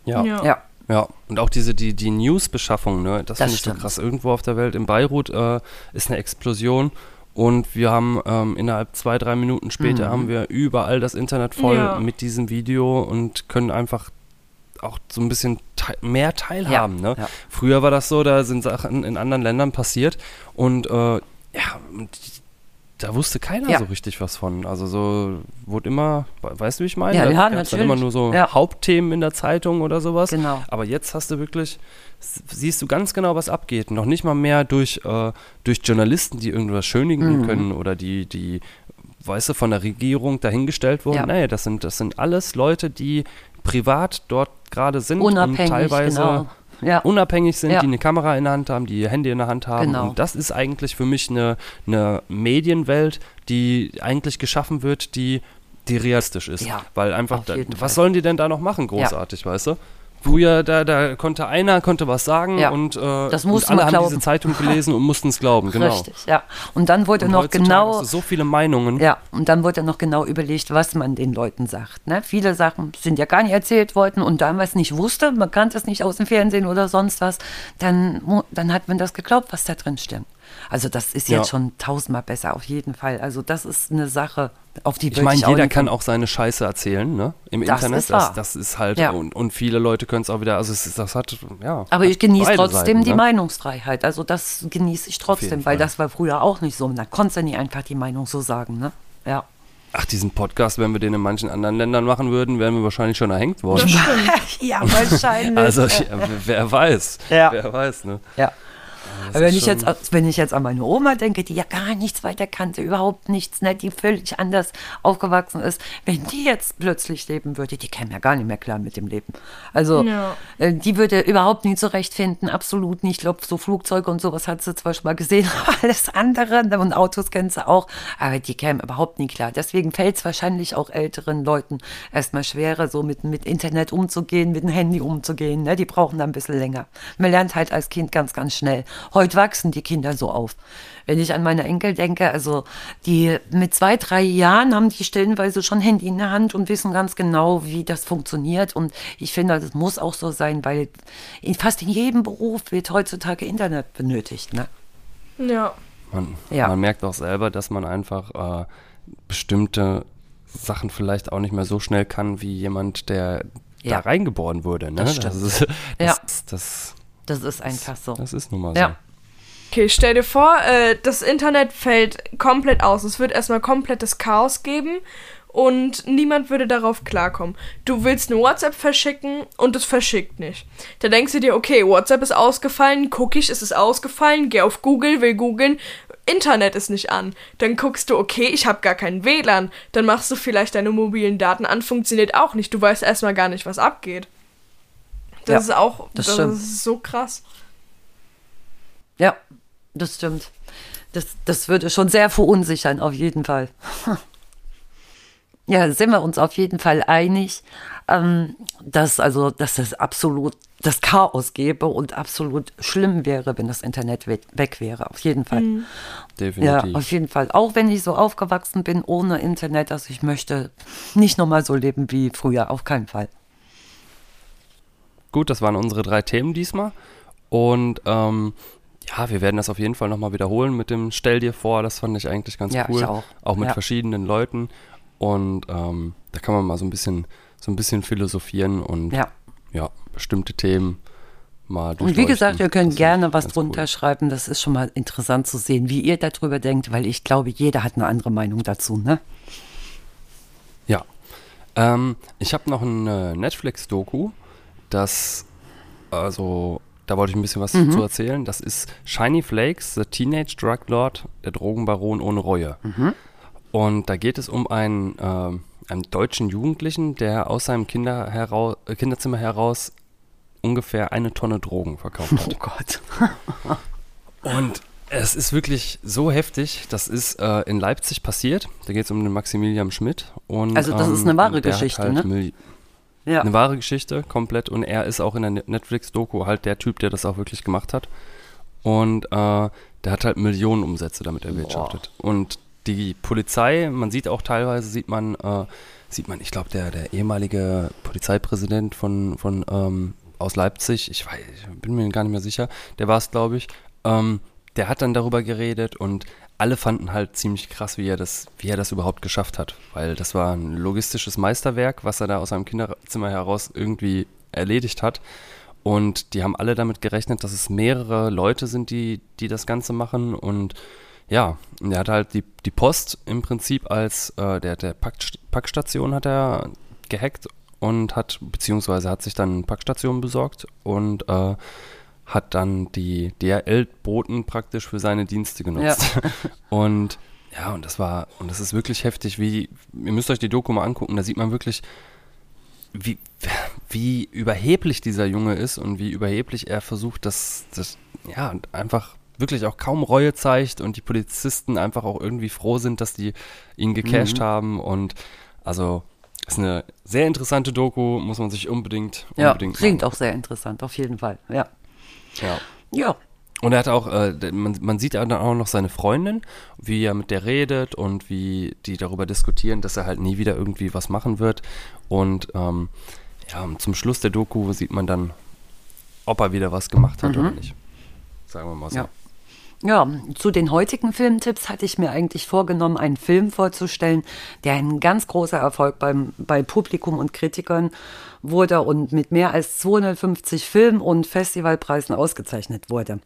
Ja. ja. Ja. Ja. und auch diese, die, die News-Beschaffung, ne, das, Das finde ich so krass. Irgendwo auf der Welt, in Beirut, äh, ist eine Explosion und wir haben ähm, innerhalb zwei, drei Minuten später Mhm. haben wir überall das Internet voll Ja. mit diesem Video und können einfach auch so ein bisschen te mehr teilhaben. Ja, Ne? ja. Früher war das so, da sind Sachen in anderen Ländern passiert und äh, ja, und da wusste keiner Ja. so richtig was von. Also so wurde immer, we- weißt du, wie ich meine? Ja, ja, gab's dann natürlich. immer nur so Ja. Hauptthemen in der Zeitung oder sowas. Genau. Aber jetzt hast du wirklich, siehst du ganz genau, was abgeht. Noch nicht mal mehr durch, äh, durch Journalisten, die irgendwas schönigen Mhm. können oder die, die, weißt du, von der Regierung dahingestellt wurden. Ja. Nee, das sind, das sind alles Leute, die privat dort gerade sind und Unabhängig, teilweise genau. Ja. unabhängig sind, Ja. die eine Kamera in der Hand haben, die ihr Handy in der Hand haben. Genau. Und das ist eigentlich für mich eine, eine Medienwelt, die eigentlich geschaffen wird, die, die realistisch ist. Ja, Weil einfach, da, was sollen die denn da noch machen, großartig, weißt du? Früher, da, da konnte einer, konnte was sagen Ja, und, äh, das und alle haben glauben. diese Zeitung gelesen und mussten es glauben, genau. Richtig, ja. Und dann wurde Und noch genau. so viele Meinungen. Ja, und dann wurde noch genau überlegt, was man den Leuten sagt. Ne? Viele Sachen sind ja gar nicht erzählt worden und da man es nicht wusste, man kannte es nicht aus dem Fernsehen oder sonst was, dann, dann hat man das geglaubt, was da drin stimmt. Also das ist Ja. jetzt schon tausendmal besser, auf jeden Fall. Also das ist eine Sache, auf die Ich meine, jeder nicht kann auch seine Scheiße erzählen, ne? Im Das Internet. ist das, das ist halt, Ja. und, und viele Leute können es auch wieder, also es ist, das hat, ja. Aber hat ich genieße trotzdem Seiten, die ne? Meinungsfreiheit. Also das genieße ich trotzdem, weil Fall. das war früher auch nicht so. Da konntest du nie einfach die Meinung so sagen, ne? Ja. Ach, diesen Podcast, wenn wir den in manchen anderen Ländern machen würden, wären wir wahrscheinlich schon erhängt worden. ja, wahrscheinlich. Also, wer weiß. Ja. Wer weiß, ne? ja. Aber wenn ich, jetzt, wenn ich jetzt an meine Oma denke, die ja gar nichts weiter kannte, überhaupt nichts, ne, die völlig anders aufgewachsen ist, wenn die jetzt plötzlich leben würde, die käme ja gar nicht mehr klar mit dem Leben. Also Ja. äh, die würde überhaupt nie zurechtfinden, absolut nicht. Ich glaube, so Flugzeuge und sowas hat sie zwar schon mal gesehen, aber alles andere ne, und Autos kennt sie auch, aber die käme überhaupt nie klar. Deswegen fällt es wahrscheinlich auch älteren Leuten erstmal schwerer, so mit, mit Internet umzugehen, mit dem Handy umzugehen. Ne? Die brauchen da ein bisschen länger. Man lernt halt als Kind ganz, ganz schnell. Heute wachsen die Kinder so auf. Wenn ich an meine Enkel denke, also die mit zwei, drei Jahren haben die stellenweise schon Handy in der Hand und wissen ganz genau, wie das funktioniert. Und ich finde, das muss auch so sein, weil in fast in jedem Beruf wird heutzutage Internet benötigt. Ne? Ja. Man, Ja. man merkt auch selber, dass man einfach äh, bestimmte Sachen vielleicht auch nicht mehr so schnell kann wie jemand, der Ja. da reingeboren wurde. Ne? Das stimmt. ist, das, Ja. das, das, ist einfach so. das ist nun mal Ja. Okay, stell dir vor, äh, das Internet fällt komplett aus. Es wird erstmal komplettes Chaos geben und niemand würde darauf klarkommen. Du willst eine WhatsApp verschicken und es verschickt nicht. Da denkst du dir, okay, WhatsApp ist ausgefallen, guck ich, es ist ausgefallen, geh auf Google, will googeln, Internet ist nicht an. Dann guckst du, okay, ich habe gar keinen WLAN. Dann machst du vielleicht deine mobilen Daten an, funktioniert auch nicht. Du weißt erstmal gar nicht, was abgeht. Das Ja, ist auch, das das, stimmt. ist so krass. Ja, das stimmt. Das, das würde schon sehr verunsichern, auf jeden Fall. Ja, sind wir uns auf jeden Fall einig, ähm, dass also, dass es absolut das Chaos gäbe und absolut schlimm wäre, wenn das Internet we weg wäre. Auf jeden Fall. Ja, definitiv. auf jeden Fall. Auch wenn ich so aufgewachsen bin ohne Internet, also ich möchte nicht nochmal so leben wie früher, auf keinen Fall. Gut, das waren unsere drei Themen diesmal. Und ähm, ja, wir werden das auf jeden Fall nochmal wiederholen mit dem Stell dir vor. Das fand ich eigentlich ganz Ja, cool. ich auch. mit Ja. verschiedenen Leuten. Und ähm, da kann man mal so ein bisschen, so ein bisschen philosophieren und Ja. ja, bestimmte Themen mal Und wie gesagt, ihr könnt Das gerne was drunter cool. schreiben. Das ist schon mal interessant zu sehen, wie ihr darüber denkt, weil ich glaube, jeder hat eine andere Meinung dazu. Ne? Ja. Ähm, ich habe noch ein äh, Netflix-Doku, das, also, da wollte ich ein bisschen was Mhm. zu erzählen. Das ist Shiny Flakes, The Teenage Drug Lord, der Drogenbaron ohne Reue. Mhm. Und da geht es um einen, ähm, einen deutschen Jugendlichen, der aus seinem Kinder herau äh, Kinderzimmer heraus ungefähr eine Tonne Drogen verkauft hat. Oh Gott. Und es ist wirklich so heftig. Das ist äh, in Leipzig passiert. Da geht es um den Maximilian Schmidt. Und, Also das ist eine wahre hat Geschichte, ne? Ja. Eine wahre Geschichte, komplett. Und er ist auch in der Net- Netflix-Doku halt der Typ, der das auch wirklich gemacht hat. Und äh, der hat halt Millionen Umsätze damit erwirtschaftet. Und die Polizei, man sieht auch teilweise, sieht man, äh, sieht man, ich glaube, der, der ehemalige Polizeipräsident von, von ähm, aus Leipzig, ich weiß, ich bin mir gar nicht mehr sicher, der war es, glaube ich, ähm, der hat dann darüber geredet und alle fanden halt ziemlich krass, wie er das, wie er das überhaupt geschafft hat. Weil das war ein logistisches Meisterwerk, was er da aus seinem Kinderzimmer heraus irgendwie erledigt hat. Und die haben alle damit gerechnet, dass es mehrere Leute sind, die, die das Ganze machen. Und ja, er hat halt die, die Post im Prinzip als äh, der, der Pack, Packstation hat er gehackt und hat, beziehungsweise hat sich dann Packstationen besorgt und äh, hat dann die DHL-Boten praktisch für seine Dienste genutzt. Und ja, und das war, und das ist wirklich heftig, wie, ihr müsst euch die Doku mal angucken, da sieht man wirklich, wie, wie überheblich dieser Junge ist und wie überheblich er versucht, das, das, ja, und einfach wirklich auch kaum Reue zeigt und die Polizisten einfach auch irgendwie froh sind, dass die ihn gecasht haben und also ist eine sehr interessante Doku, muss man sich unbedingt, Ja, unbedingt klingt mal- auch sehr interessant, auf jeden Fall. Ja. Ja. Ja. Und er hat auch, äh, man, man sieht dann auch noch seine Freundin, wie er mit der redet und wie die darüber diskutieren, dass er halt nie wieder irgendwie was machen wird. Und ähm, ja, zum Schluss der Doku sieht man dann, ob er wieder was gemacht hat oder nicht. Sagen wir mal so. Ja. Ja, zu den heutigen Filmtipps hatte ich mir eigentlich vorgenommen, einen Film vorzustellen, der ein ganz großer Erfolg beim, bei Publikum und Kritikern wurde und mit mehr als 250 Film- und Festivalpreisen ausgezeichnet wurde.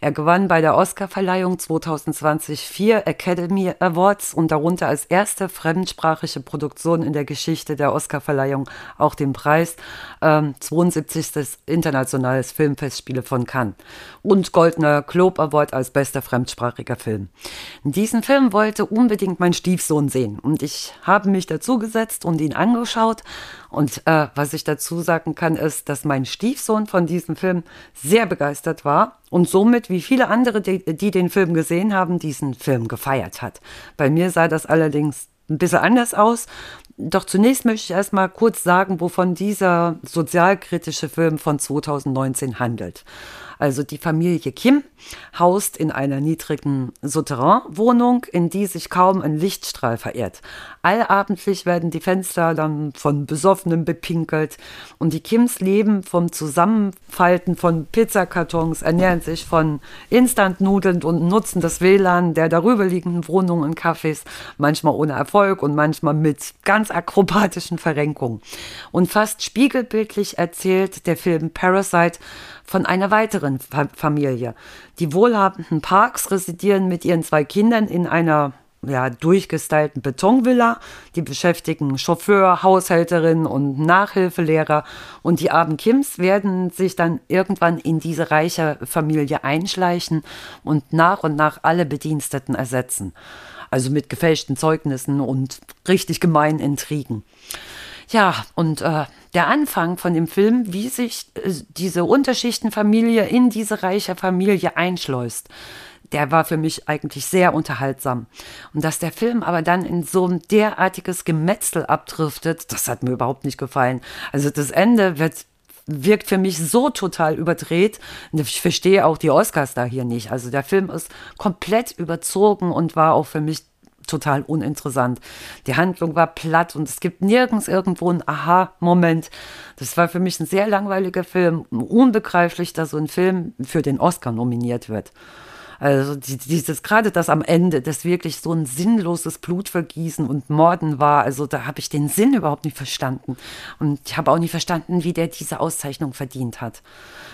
Er gewann bei der Oscarverleihung 2020 vier Academy Awards und darunter als erste fremdsprachige Produktion in der Geschichte der Oscarverleihung auch den Preis ähm, 72. Internationales Filmfestspiele von Cannes und Goldener Globe Award als bester fremdsprachiger Film. Diesen Film wollte unbedingt mein Stiefsohn sehen und ich habe mich dazu gesetzt und ihn angeschaut und äh, was ich dazu sagen kann, ist, dass mein Stiefsohn von diesem Film sehr begeistert war und somit, wie viele andere, die, die den Film gesehen haben, diesen Film gefeiert hat. Bei mir sah das allerdings ein bisschen anders aus. Doch zunächst möchte ich erstmal kurz sagen, wovon dieser sozialkritische Film von 2019 handelt. Also die Familie Kim haust in einer niedrigen Souterrain-Wohnung, in die sich kaum ein Lichtstrahl verehrt. Allabendlich werden die Fenster dann von Besoffenen bepinkelt und die Kims leben vom Zusammenfalten von Pizzakartons, ernähren sich von Instantnudeln und nutzen das WLAN der darüberliegenden Wohnungen und Cafés, manchmal ohne Erfolg und manchmal mit ganz akrobatischen Verrenkungen. Und fast spiegelbildlich erzählt der Film Parasite von einer weiteren Familie. Die wohlhabenden Parks residieren mit ihren zwei Kindern in einer ja, durchgestylten Betonvilla. Die beschäftigen Chauffeur, Haushälterin und Nachhilfelehrer. Und die armen Kims werden sich dann irgendwann in diese reiche Familie einschleichen und nach und nach alle Bediensteten ersetzen. Also mit gefälschten Zeugnissen und richtig gemeinen Intrigen. Ja, und äh, der Anfang von dem Film, wie sich äh, diese Unterschichtenfamilie in diese reiche Familie einschleust, der war für mich eigentlich sehr unterhaltsam. Und dass der Film aber dann in so ein derartiges Gemetzel abdriftet, das hat mir überhaupt nicht gefallen. Also das Ende wird wirkt für mich so total überdreht. Ich verstehe auch die Oscars da hier nicht. Also der Film ist komplett überzogen und war auch für mich total uninteressant. Die Handlung war platt und es gibt nirgends irgendwo einen Aha-Moment. Das war für mich ein sehr langweiliger Film. Unbegreiflich, dass so ein Film für den Oscar nominiert wird. Also dieses gerade das am Ende, das wirklich so ein sinnloses Blutvergießen und Morden war, also da habe ich den Sinn überhaupt nicht verstanden. Und ich habe auch nicht verstanden, wie der diese Auszeichnung verdient hat.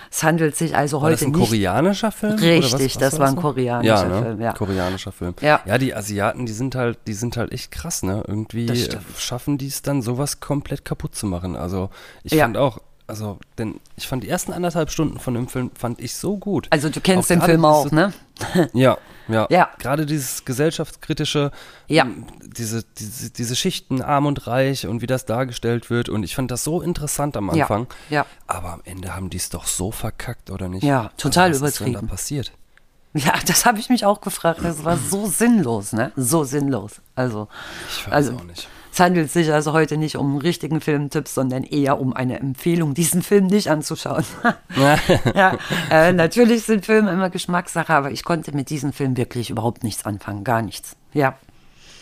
Es handelt sich also war heute das ein nicht. koreanischer Film? Richtig, oder was, was das war ein so? koreanischer ja, ne? Film, ja. Koreanischer Film. Ja. ja, die Asiaten, die sind halt, die sind halt echt krass, ne? Irgendwie Das schaffen die es dann, sowas komplett kaputt zu machen. Also ich Ja. fand auch, also, denn ich fand die ersten anderthalb Stunden von dem Film fand ich so gut. Also du kennst Auch den Film auch, ne? Ja, ja. Ja. Gerade dieses gesellschaftskritische, Ja. m, diese, diese, diese Schichten, arm und reich und wie das dargestellt wird. Und ich fand das so interessant am Ja, Anfang. ja. Aber am Ende haben die es doch so verkackt, oder nicht? Ja, total also, was Ist denn übertrieben. da passiert? Ja, das habe ich mich auch gefragt. Das war so sinnlos, ne? So sinnlos. Also, Ich weiß also auch nicht. Es handelt sich also heute nicht um einen richtigen Filmtipp, sondern eher um eine Empfehlung, diesen Film nicht anzuschauen. ja, äh, natürlich sind Filme immer Geschmackssache, aber ich konnte mit diesem Film wirklich überhaupt nichts anfangen, gar nichts. Ja,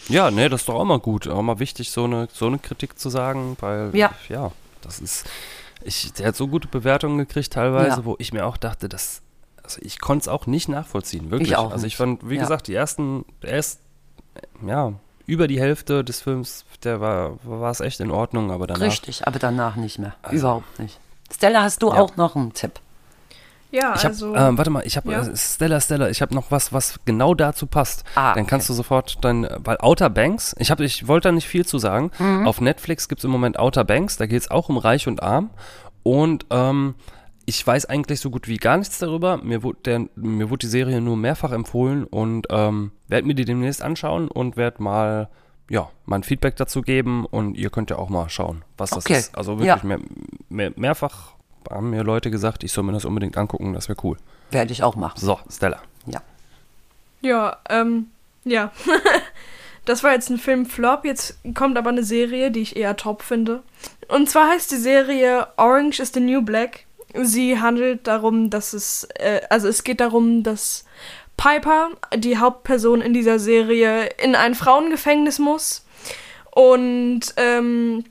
Ja, nee, das ist doch auch mal gut. Auch mal wichtig, so eine, so eine Kritik zu sagen, weil, Ja. ja, das ist, ich, der hat so gute Bewertungen gekriegt teilweise, Ja. wo ich mir auch dachte, das, also ich konnte es auch nicht nachvollziehen, wirklich. Ich auch also ich fand, wie Ja. gesagt, die ersten, erst, ja, über die Hälfte des Films, der war, war es echt in Ordnung, aber danach, richtig, aber danach nicht mehr. Also- überhaupt nicht. Stella, hast du Ja. auch noch einen Tipp? Ja, Ich hab, also. ähm, warte mal, ich habe Ja. äh, Stella, Stella, ich habe noch was, was genau dazu passt. Ah, dann okay. kannst du sofort dann, weil Outer Banks, ich habe, ich wollte da nicht viel zu sagen. Mhm. Auf Netflix gibt es im Moment Outer Banks, da geht es auch um Reich und Arm. Und ähm, ich weiß eigentlich so gut wie gar nichts darüber. Mir wurde, der, mir wurde die Serie nur mehrfach empfohlen und ähm, werde mir die demnächst anschauen und werde mal, ja, mein Feedback dazu geben und ihr könnt ja auch mal schauen, was das Okay. ist. Also wirklich Ja. mehr, mehr, mehrfach haben mir Leute gesagt, ich soll mir das unbedingt angucken, das wäre cool. Werde ich auch machen. So, Stella. Ja. Ja, ähm, ja. das war jetzt ein Film-Flop. Jetzt kommt aber eine Serie, die ich eher top finde. Und zwar heißt die Serie Orange is the New Black. Sie handelt darum, dass es, äh, also es geht darum, dass Piper, die Hauptperson in dieser Serie, in ein Frauengefängnis muss und ähm,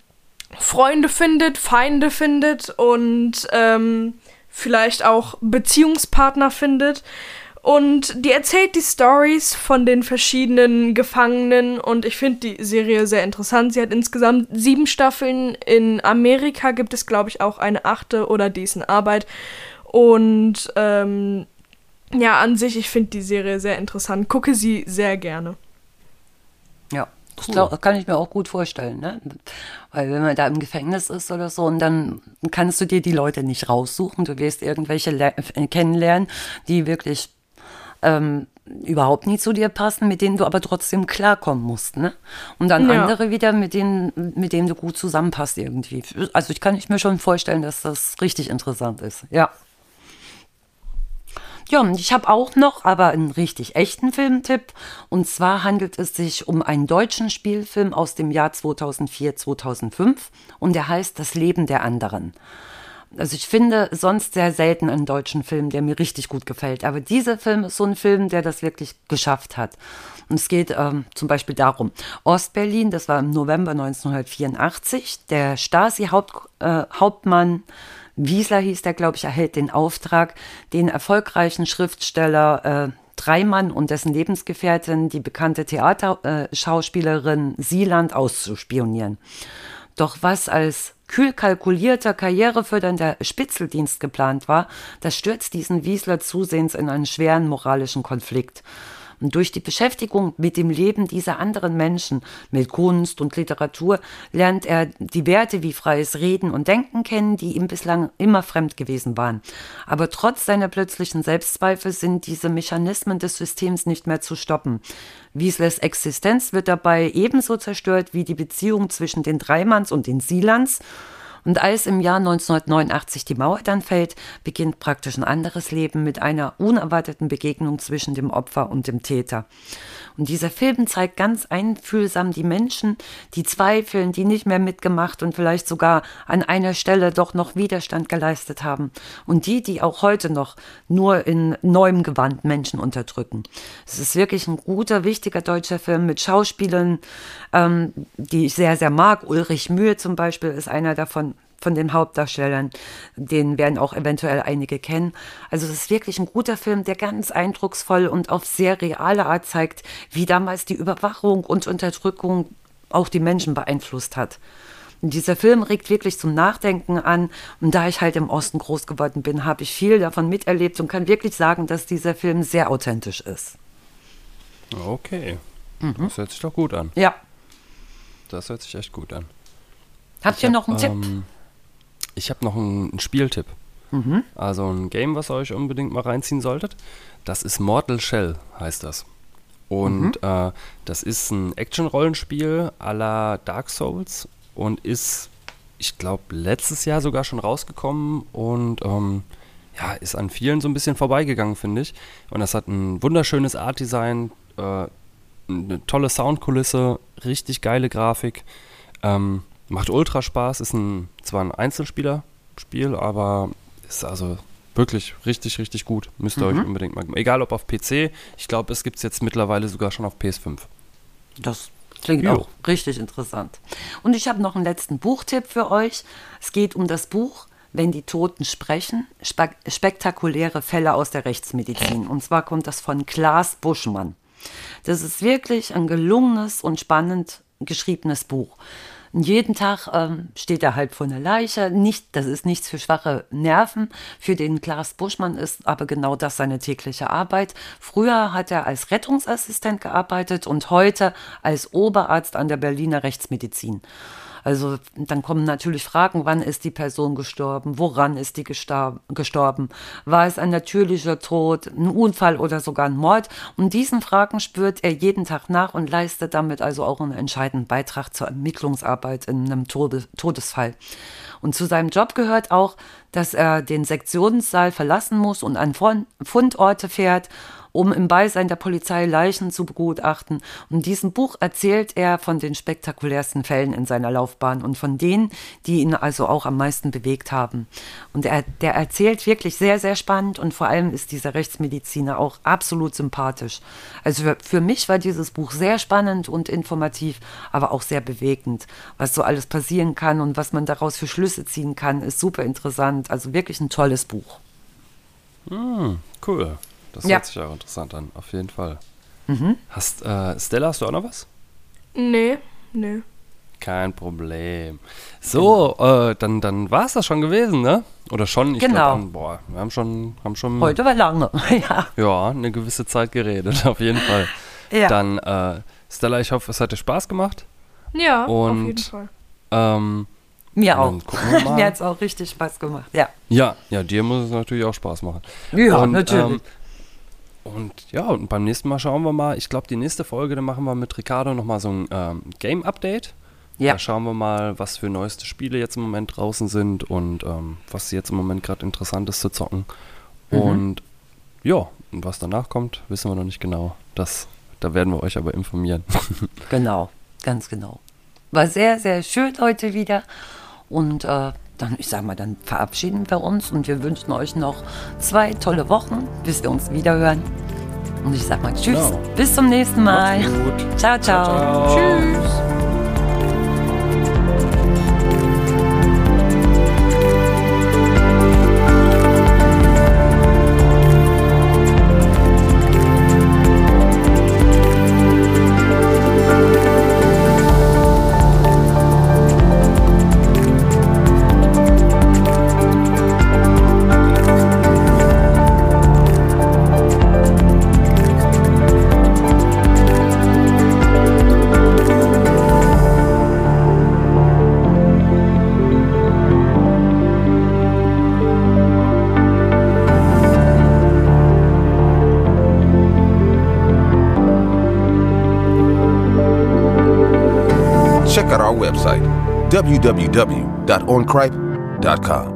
Freunde findet, Feinde findet und ähm, vielleicht auch Beziehungspartner findet. Und die erzählt die Stories von den verschiedenen Gefangenen und ich finde die Serie sehr interessant. Sie hat insgesamt sieben Staffeln. In Amerika gibt es, glaube ich, auch eine achte oder die ist in Arbeit. Und ähm, ja, an sich, ich finde die Serie sehr interessant. Gucke sie sehr gerne. Ja, das glaub, kann ich mir auch gut vorstellen, ne? Weil wenn man da im Gefängnis ist oder so und dann kannst du dir die Leute nicht raussuchen, du wirst irgendwelche kennenlernen, die wirklich ähm, überhaupt nie zu dir passen, mit denen du aber trotzdem klarkommen musst, ne? Und dann ja. andere wieder, mit denen, mit denen du gut zusammenpasst irgendwie. Also ich kann mir schon vorstellen, dass das richtig interessant ist. Ja. Ja, und ich habe auch noch aber einen richtig echten Filmtipp. Und zwar handelt es sich um einen deutschen Spielfilm aus dem Jahr 2004, 2005. Und der heißt Das Leben der anderen. Also ich finde sonst sehr selten einen deutschen Film, der mir richtig gut gefällt. Aber dieser Film ist so ein Film, der das wirklich geschafft hat. Und es geht ähm, zum Beispiel darum, Ostberlin, das war im November 1984, der Stasi-Hauptmann äh, Wiesler hieß der, glaube ich, erhält den Auftrag, den erfolgreichen Schriftsteller äh, Dreimann und dessen Lebensgefährtin, die bekannte Theaterschauspielerin äh, Sieland, auszuspionieren. Doch was als kühl kalkulierter, karrierefördernder Spitzeldienst geplant war, das stürzt diesen Wiesler zusehends in einen schweren moralischen Konflikt. Und durch die Beschäftigung mit dem Leben dieser anderen Menschen, mit Kunst und Literatur, lernt er die Werte wie freies Reden und Denken kennen, die ihm bislang immer fremd gewesen waren. Aber trotz seiner plötzlichen Selbstzweifel sind diese Mechanismen des Systems nicht mehr zu stoppen. Wieslers Existenz wird dabei ebenso zerstört wie die Beziehung zwischen den Dreimanns und den Sielands und als im Jahr 1989 die Mauer dann fällt, beginnt praktisch ein anderes Leben mit einer unerwarteten Begegnung zwischen dem Opfer und dem Täter. Und dieser Film zeigt ganz einfühlsam die Menschen, die zweifeln, die nicht mehr mitgemacht und vielleicht sogar an einer Stelle doch noch Widerstand geleistet haben. Und die, die auch heute noch nur in neuem Gewand Menschen unterdrücken. Es ist wirklich ein guter, wichtiger deutscher Film mit Schauspielern, ähm, die ich sehr, sehr mag. Ulrich Mühe zum Beispiel ist einer davon von den Hauptdarstellern. Den werden auch eventuell einige kennen. Also es ist wirklich ein guter Film, der ganz eindrucksvoll und auf sehr reale Art zeigt, wie damals die Überwachung und Unterdrückung auch die Menschen beeinflusst hat. Und dieser Film regt wirklich zum Nachdenken an. Und da ich halt im Osten groß geworden bin, habe ich viel davon miterlebt und kann wirklich sagen, dass dieser Film sehr authentisch ist. Okay. Mhm. Das hört sich doch gut an. Ja. Das hört sich echt gut an. Habt ihr hab, noch einen ähm, Tipp? Ich habe noch einen, einen Spieltipp. Mhm. Also ein Game, was ihr euch unbedingt mal reinziehen solltet. Das ist Mortal Shell, heißt das. Und mhm. äh, das ist ein Action-Rollenspiel à la Dark Souls und ist, ich glaube, letztes Jahr sogar schon rausgekommen und ähm, ja, ist an vielen so ein bisschen vorbeigegangen, finde ich. Und das hat ein wunderschönes Art-Design, äh, eine tolle Soundkulisse, richtig geile Grafik. Ähm, Macht ultra Spaß, ist ein, zwar ein Einzelspielerspiel, aber ist also wirklich richtig, richtig gut. Müsst ihr mhm. euch unbedingt mal. Egal ob auf PC, ich glaube, es gibt es jetzt mittlerweile sogar schon auf PS5. Das klingt jo. auch richtig interessant. Und ich habe noch einen letzten Buchtipp für euch. Es geht um das Buch Wenn die Toten sprechen, Spe spektakuläre Fälle aus der Rechtsmedizin. Und zwar kommt das von Klaas Buschmann. Das ist wirklich ein gelungenes und spannend geschriebenes Buch. Jeden Tag ähm, steht er halb vor einer Leiche. Nicht, das ist nichts für schwache Nerven. Für den Klaas Buschmann ist aber genau das seine tägliche Arbeit. Früher hat er als Rettungsassistent gearbeitet und heute als Oberarzt an der Berliner Rechtsmedizin. Also dann kommen natürlich Fragen, wann ist die Person gestorben, woran ist die gestorben, war es ein natürlicher Tod, ein Unfall oder sogar ein Mord. Und diesen Fragen spürt er jeden Tag nach und leistet damit also auch einen entscheidenden Beitrag zur Ermittlungsarbeit in einem Todes Todesfall. Und zu seinem Job gehört auch, dass er den Sektionssaal verlassen muss und an Fundorte fährt um im Beisein der Polizei Leichen zu begutachten. Und in diesem Buch erzählt er von den spektakulärsten Fällen in seiner Laufbahn und von denen, die ihn also auch am meisten bewegt haben. Und er, der erzählt wirklich sehr, sehr spannend und vor allem ist dieser Rechtsmediziner auch absolut sympathisch. Also für, für mich war dieses Buch sehr spannend und informativ, aber auch sehr bewegend. Was so alles passieren kann und was man daraus für Schlüsse ziehen kann, ist super interessant. Also wirklich ein tolles Buch. Mm, cool. Das Ja. hört sich auch interessant an, auf jeden Fall. Mhm. Hast, äh, Stella, hast du auch noch was? Nee, nee. Kein Problem. So, äh, dann, dann war es das schon gewesen, ne? Oder schon? Ich Genau. glaub, boah, wir haben schon, haben schon Heute war lange. ja. ja, eine gewisse Zeit geredet, auf jeden Fall. ja. Dann, äh, Stella, ich hoffe, es hat dir Spaß gemacht. Ja, auf Und- jeden Fall. Ähm, Mir auch. Mir hat es auch richtig Spaß gemacht. Ja. ja, ja, dir muss es natürlich auch Spaß machen. Ja, und, natürlich. Ähm, und ja, und beim nächsten Mal schauen wir mal, ich glaube, die nächste Folge, dann machen wir mit Ricardo nochmal so ein ähm, Game-Update. ja. Da schauen wir mal, was für neueste Spiele jetzt im Moment draußen sind und ähm, was jetzt im Moment gerade interessant ist zu zocken. Mhm. Und ja, und was danach kommt, wissen wir noch nicht genau. Das, da werden wir euch aber informieren. Genau, ganz genau. War sehr, sehr schön heute wieder. Und äh, dann, ich sag mal, dann verabschieden wir uns und wir wünschen euch noch zwei tolle Wochen, bis wir uns wiederhören. Und ich sag mal Tschüss, Genau. bis zum nächsten Mal. Macht's gut. Ciao, ciao. Ciao. Tschüss. www.oncripe.com.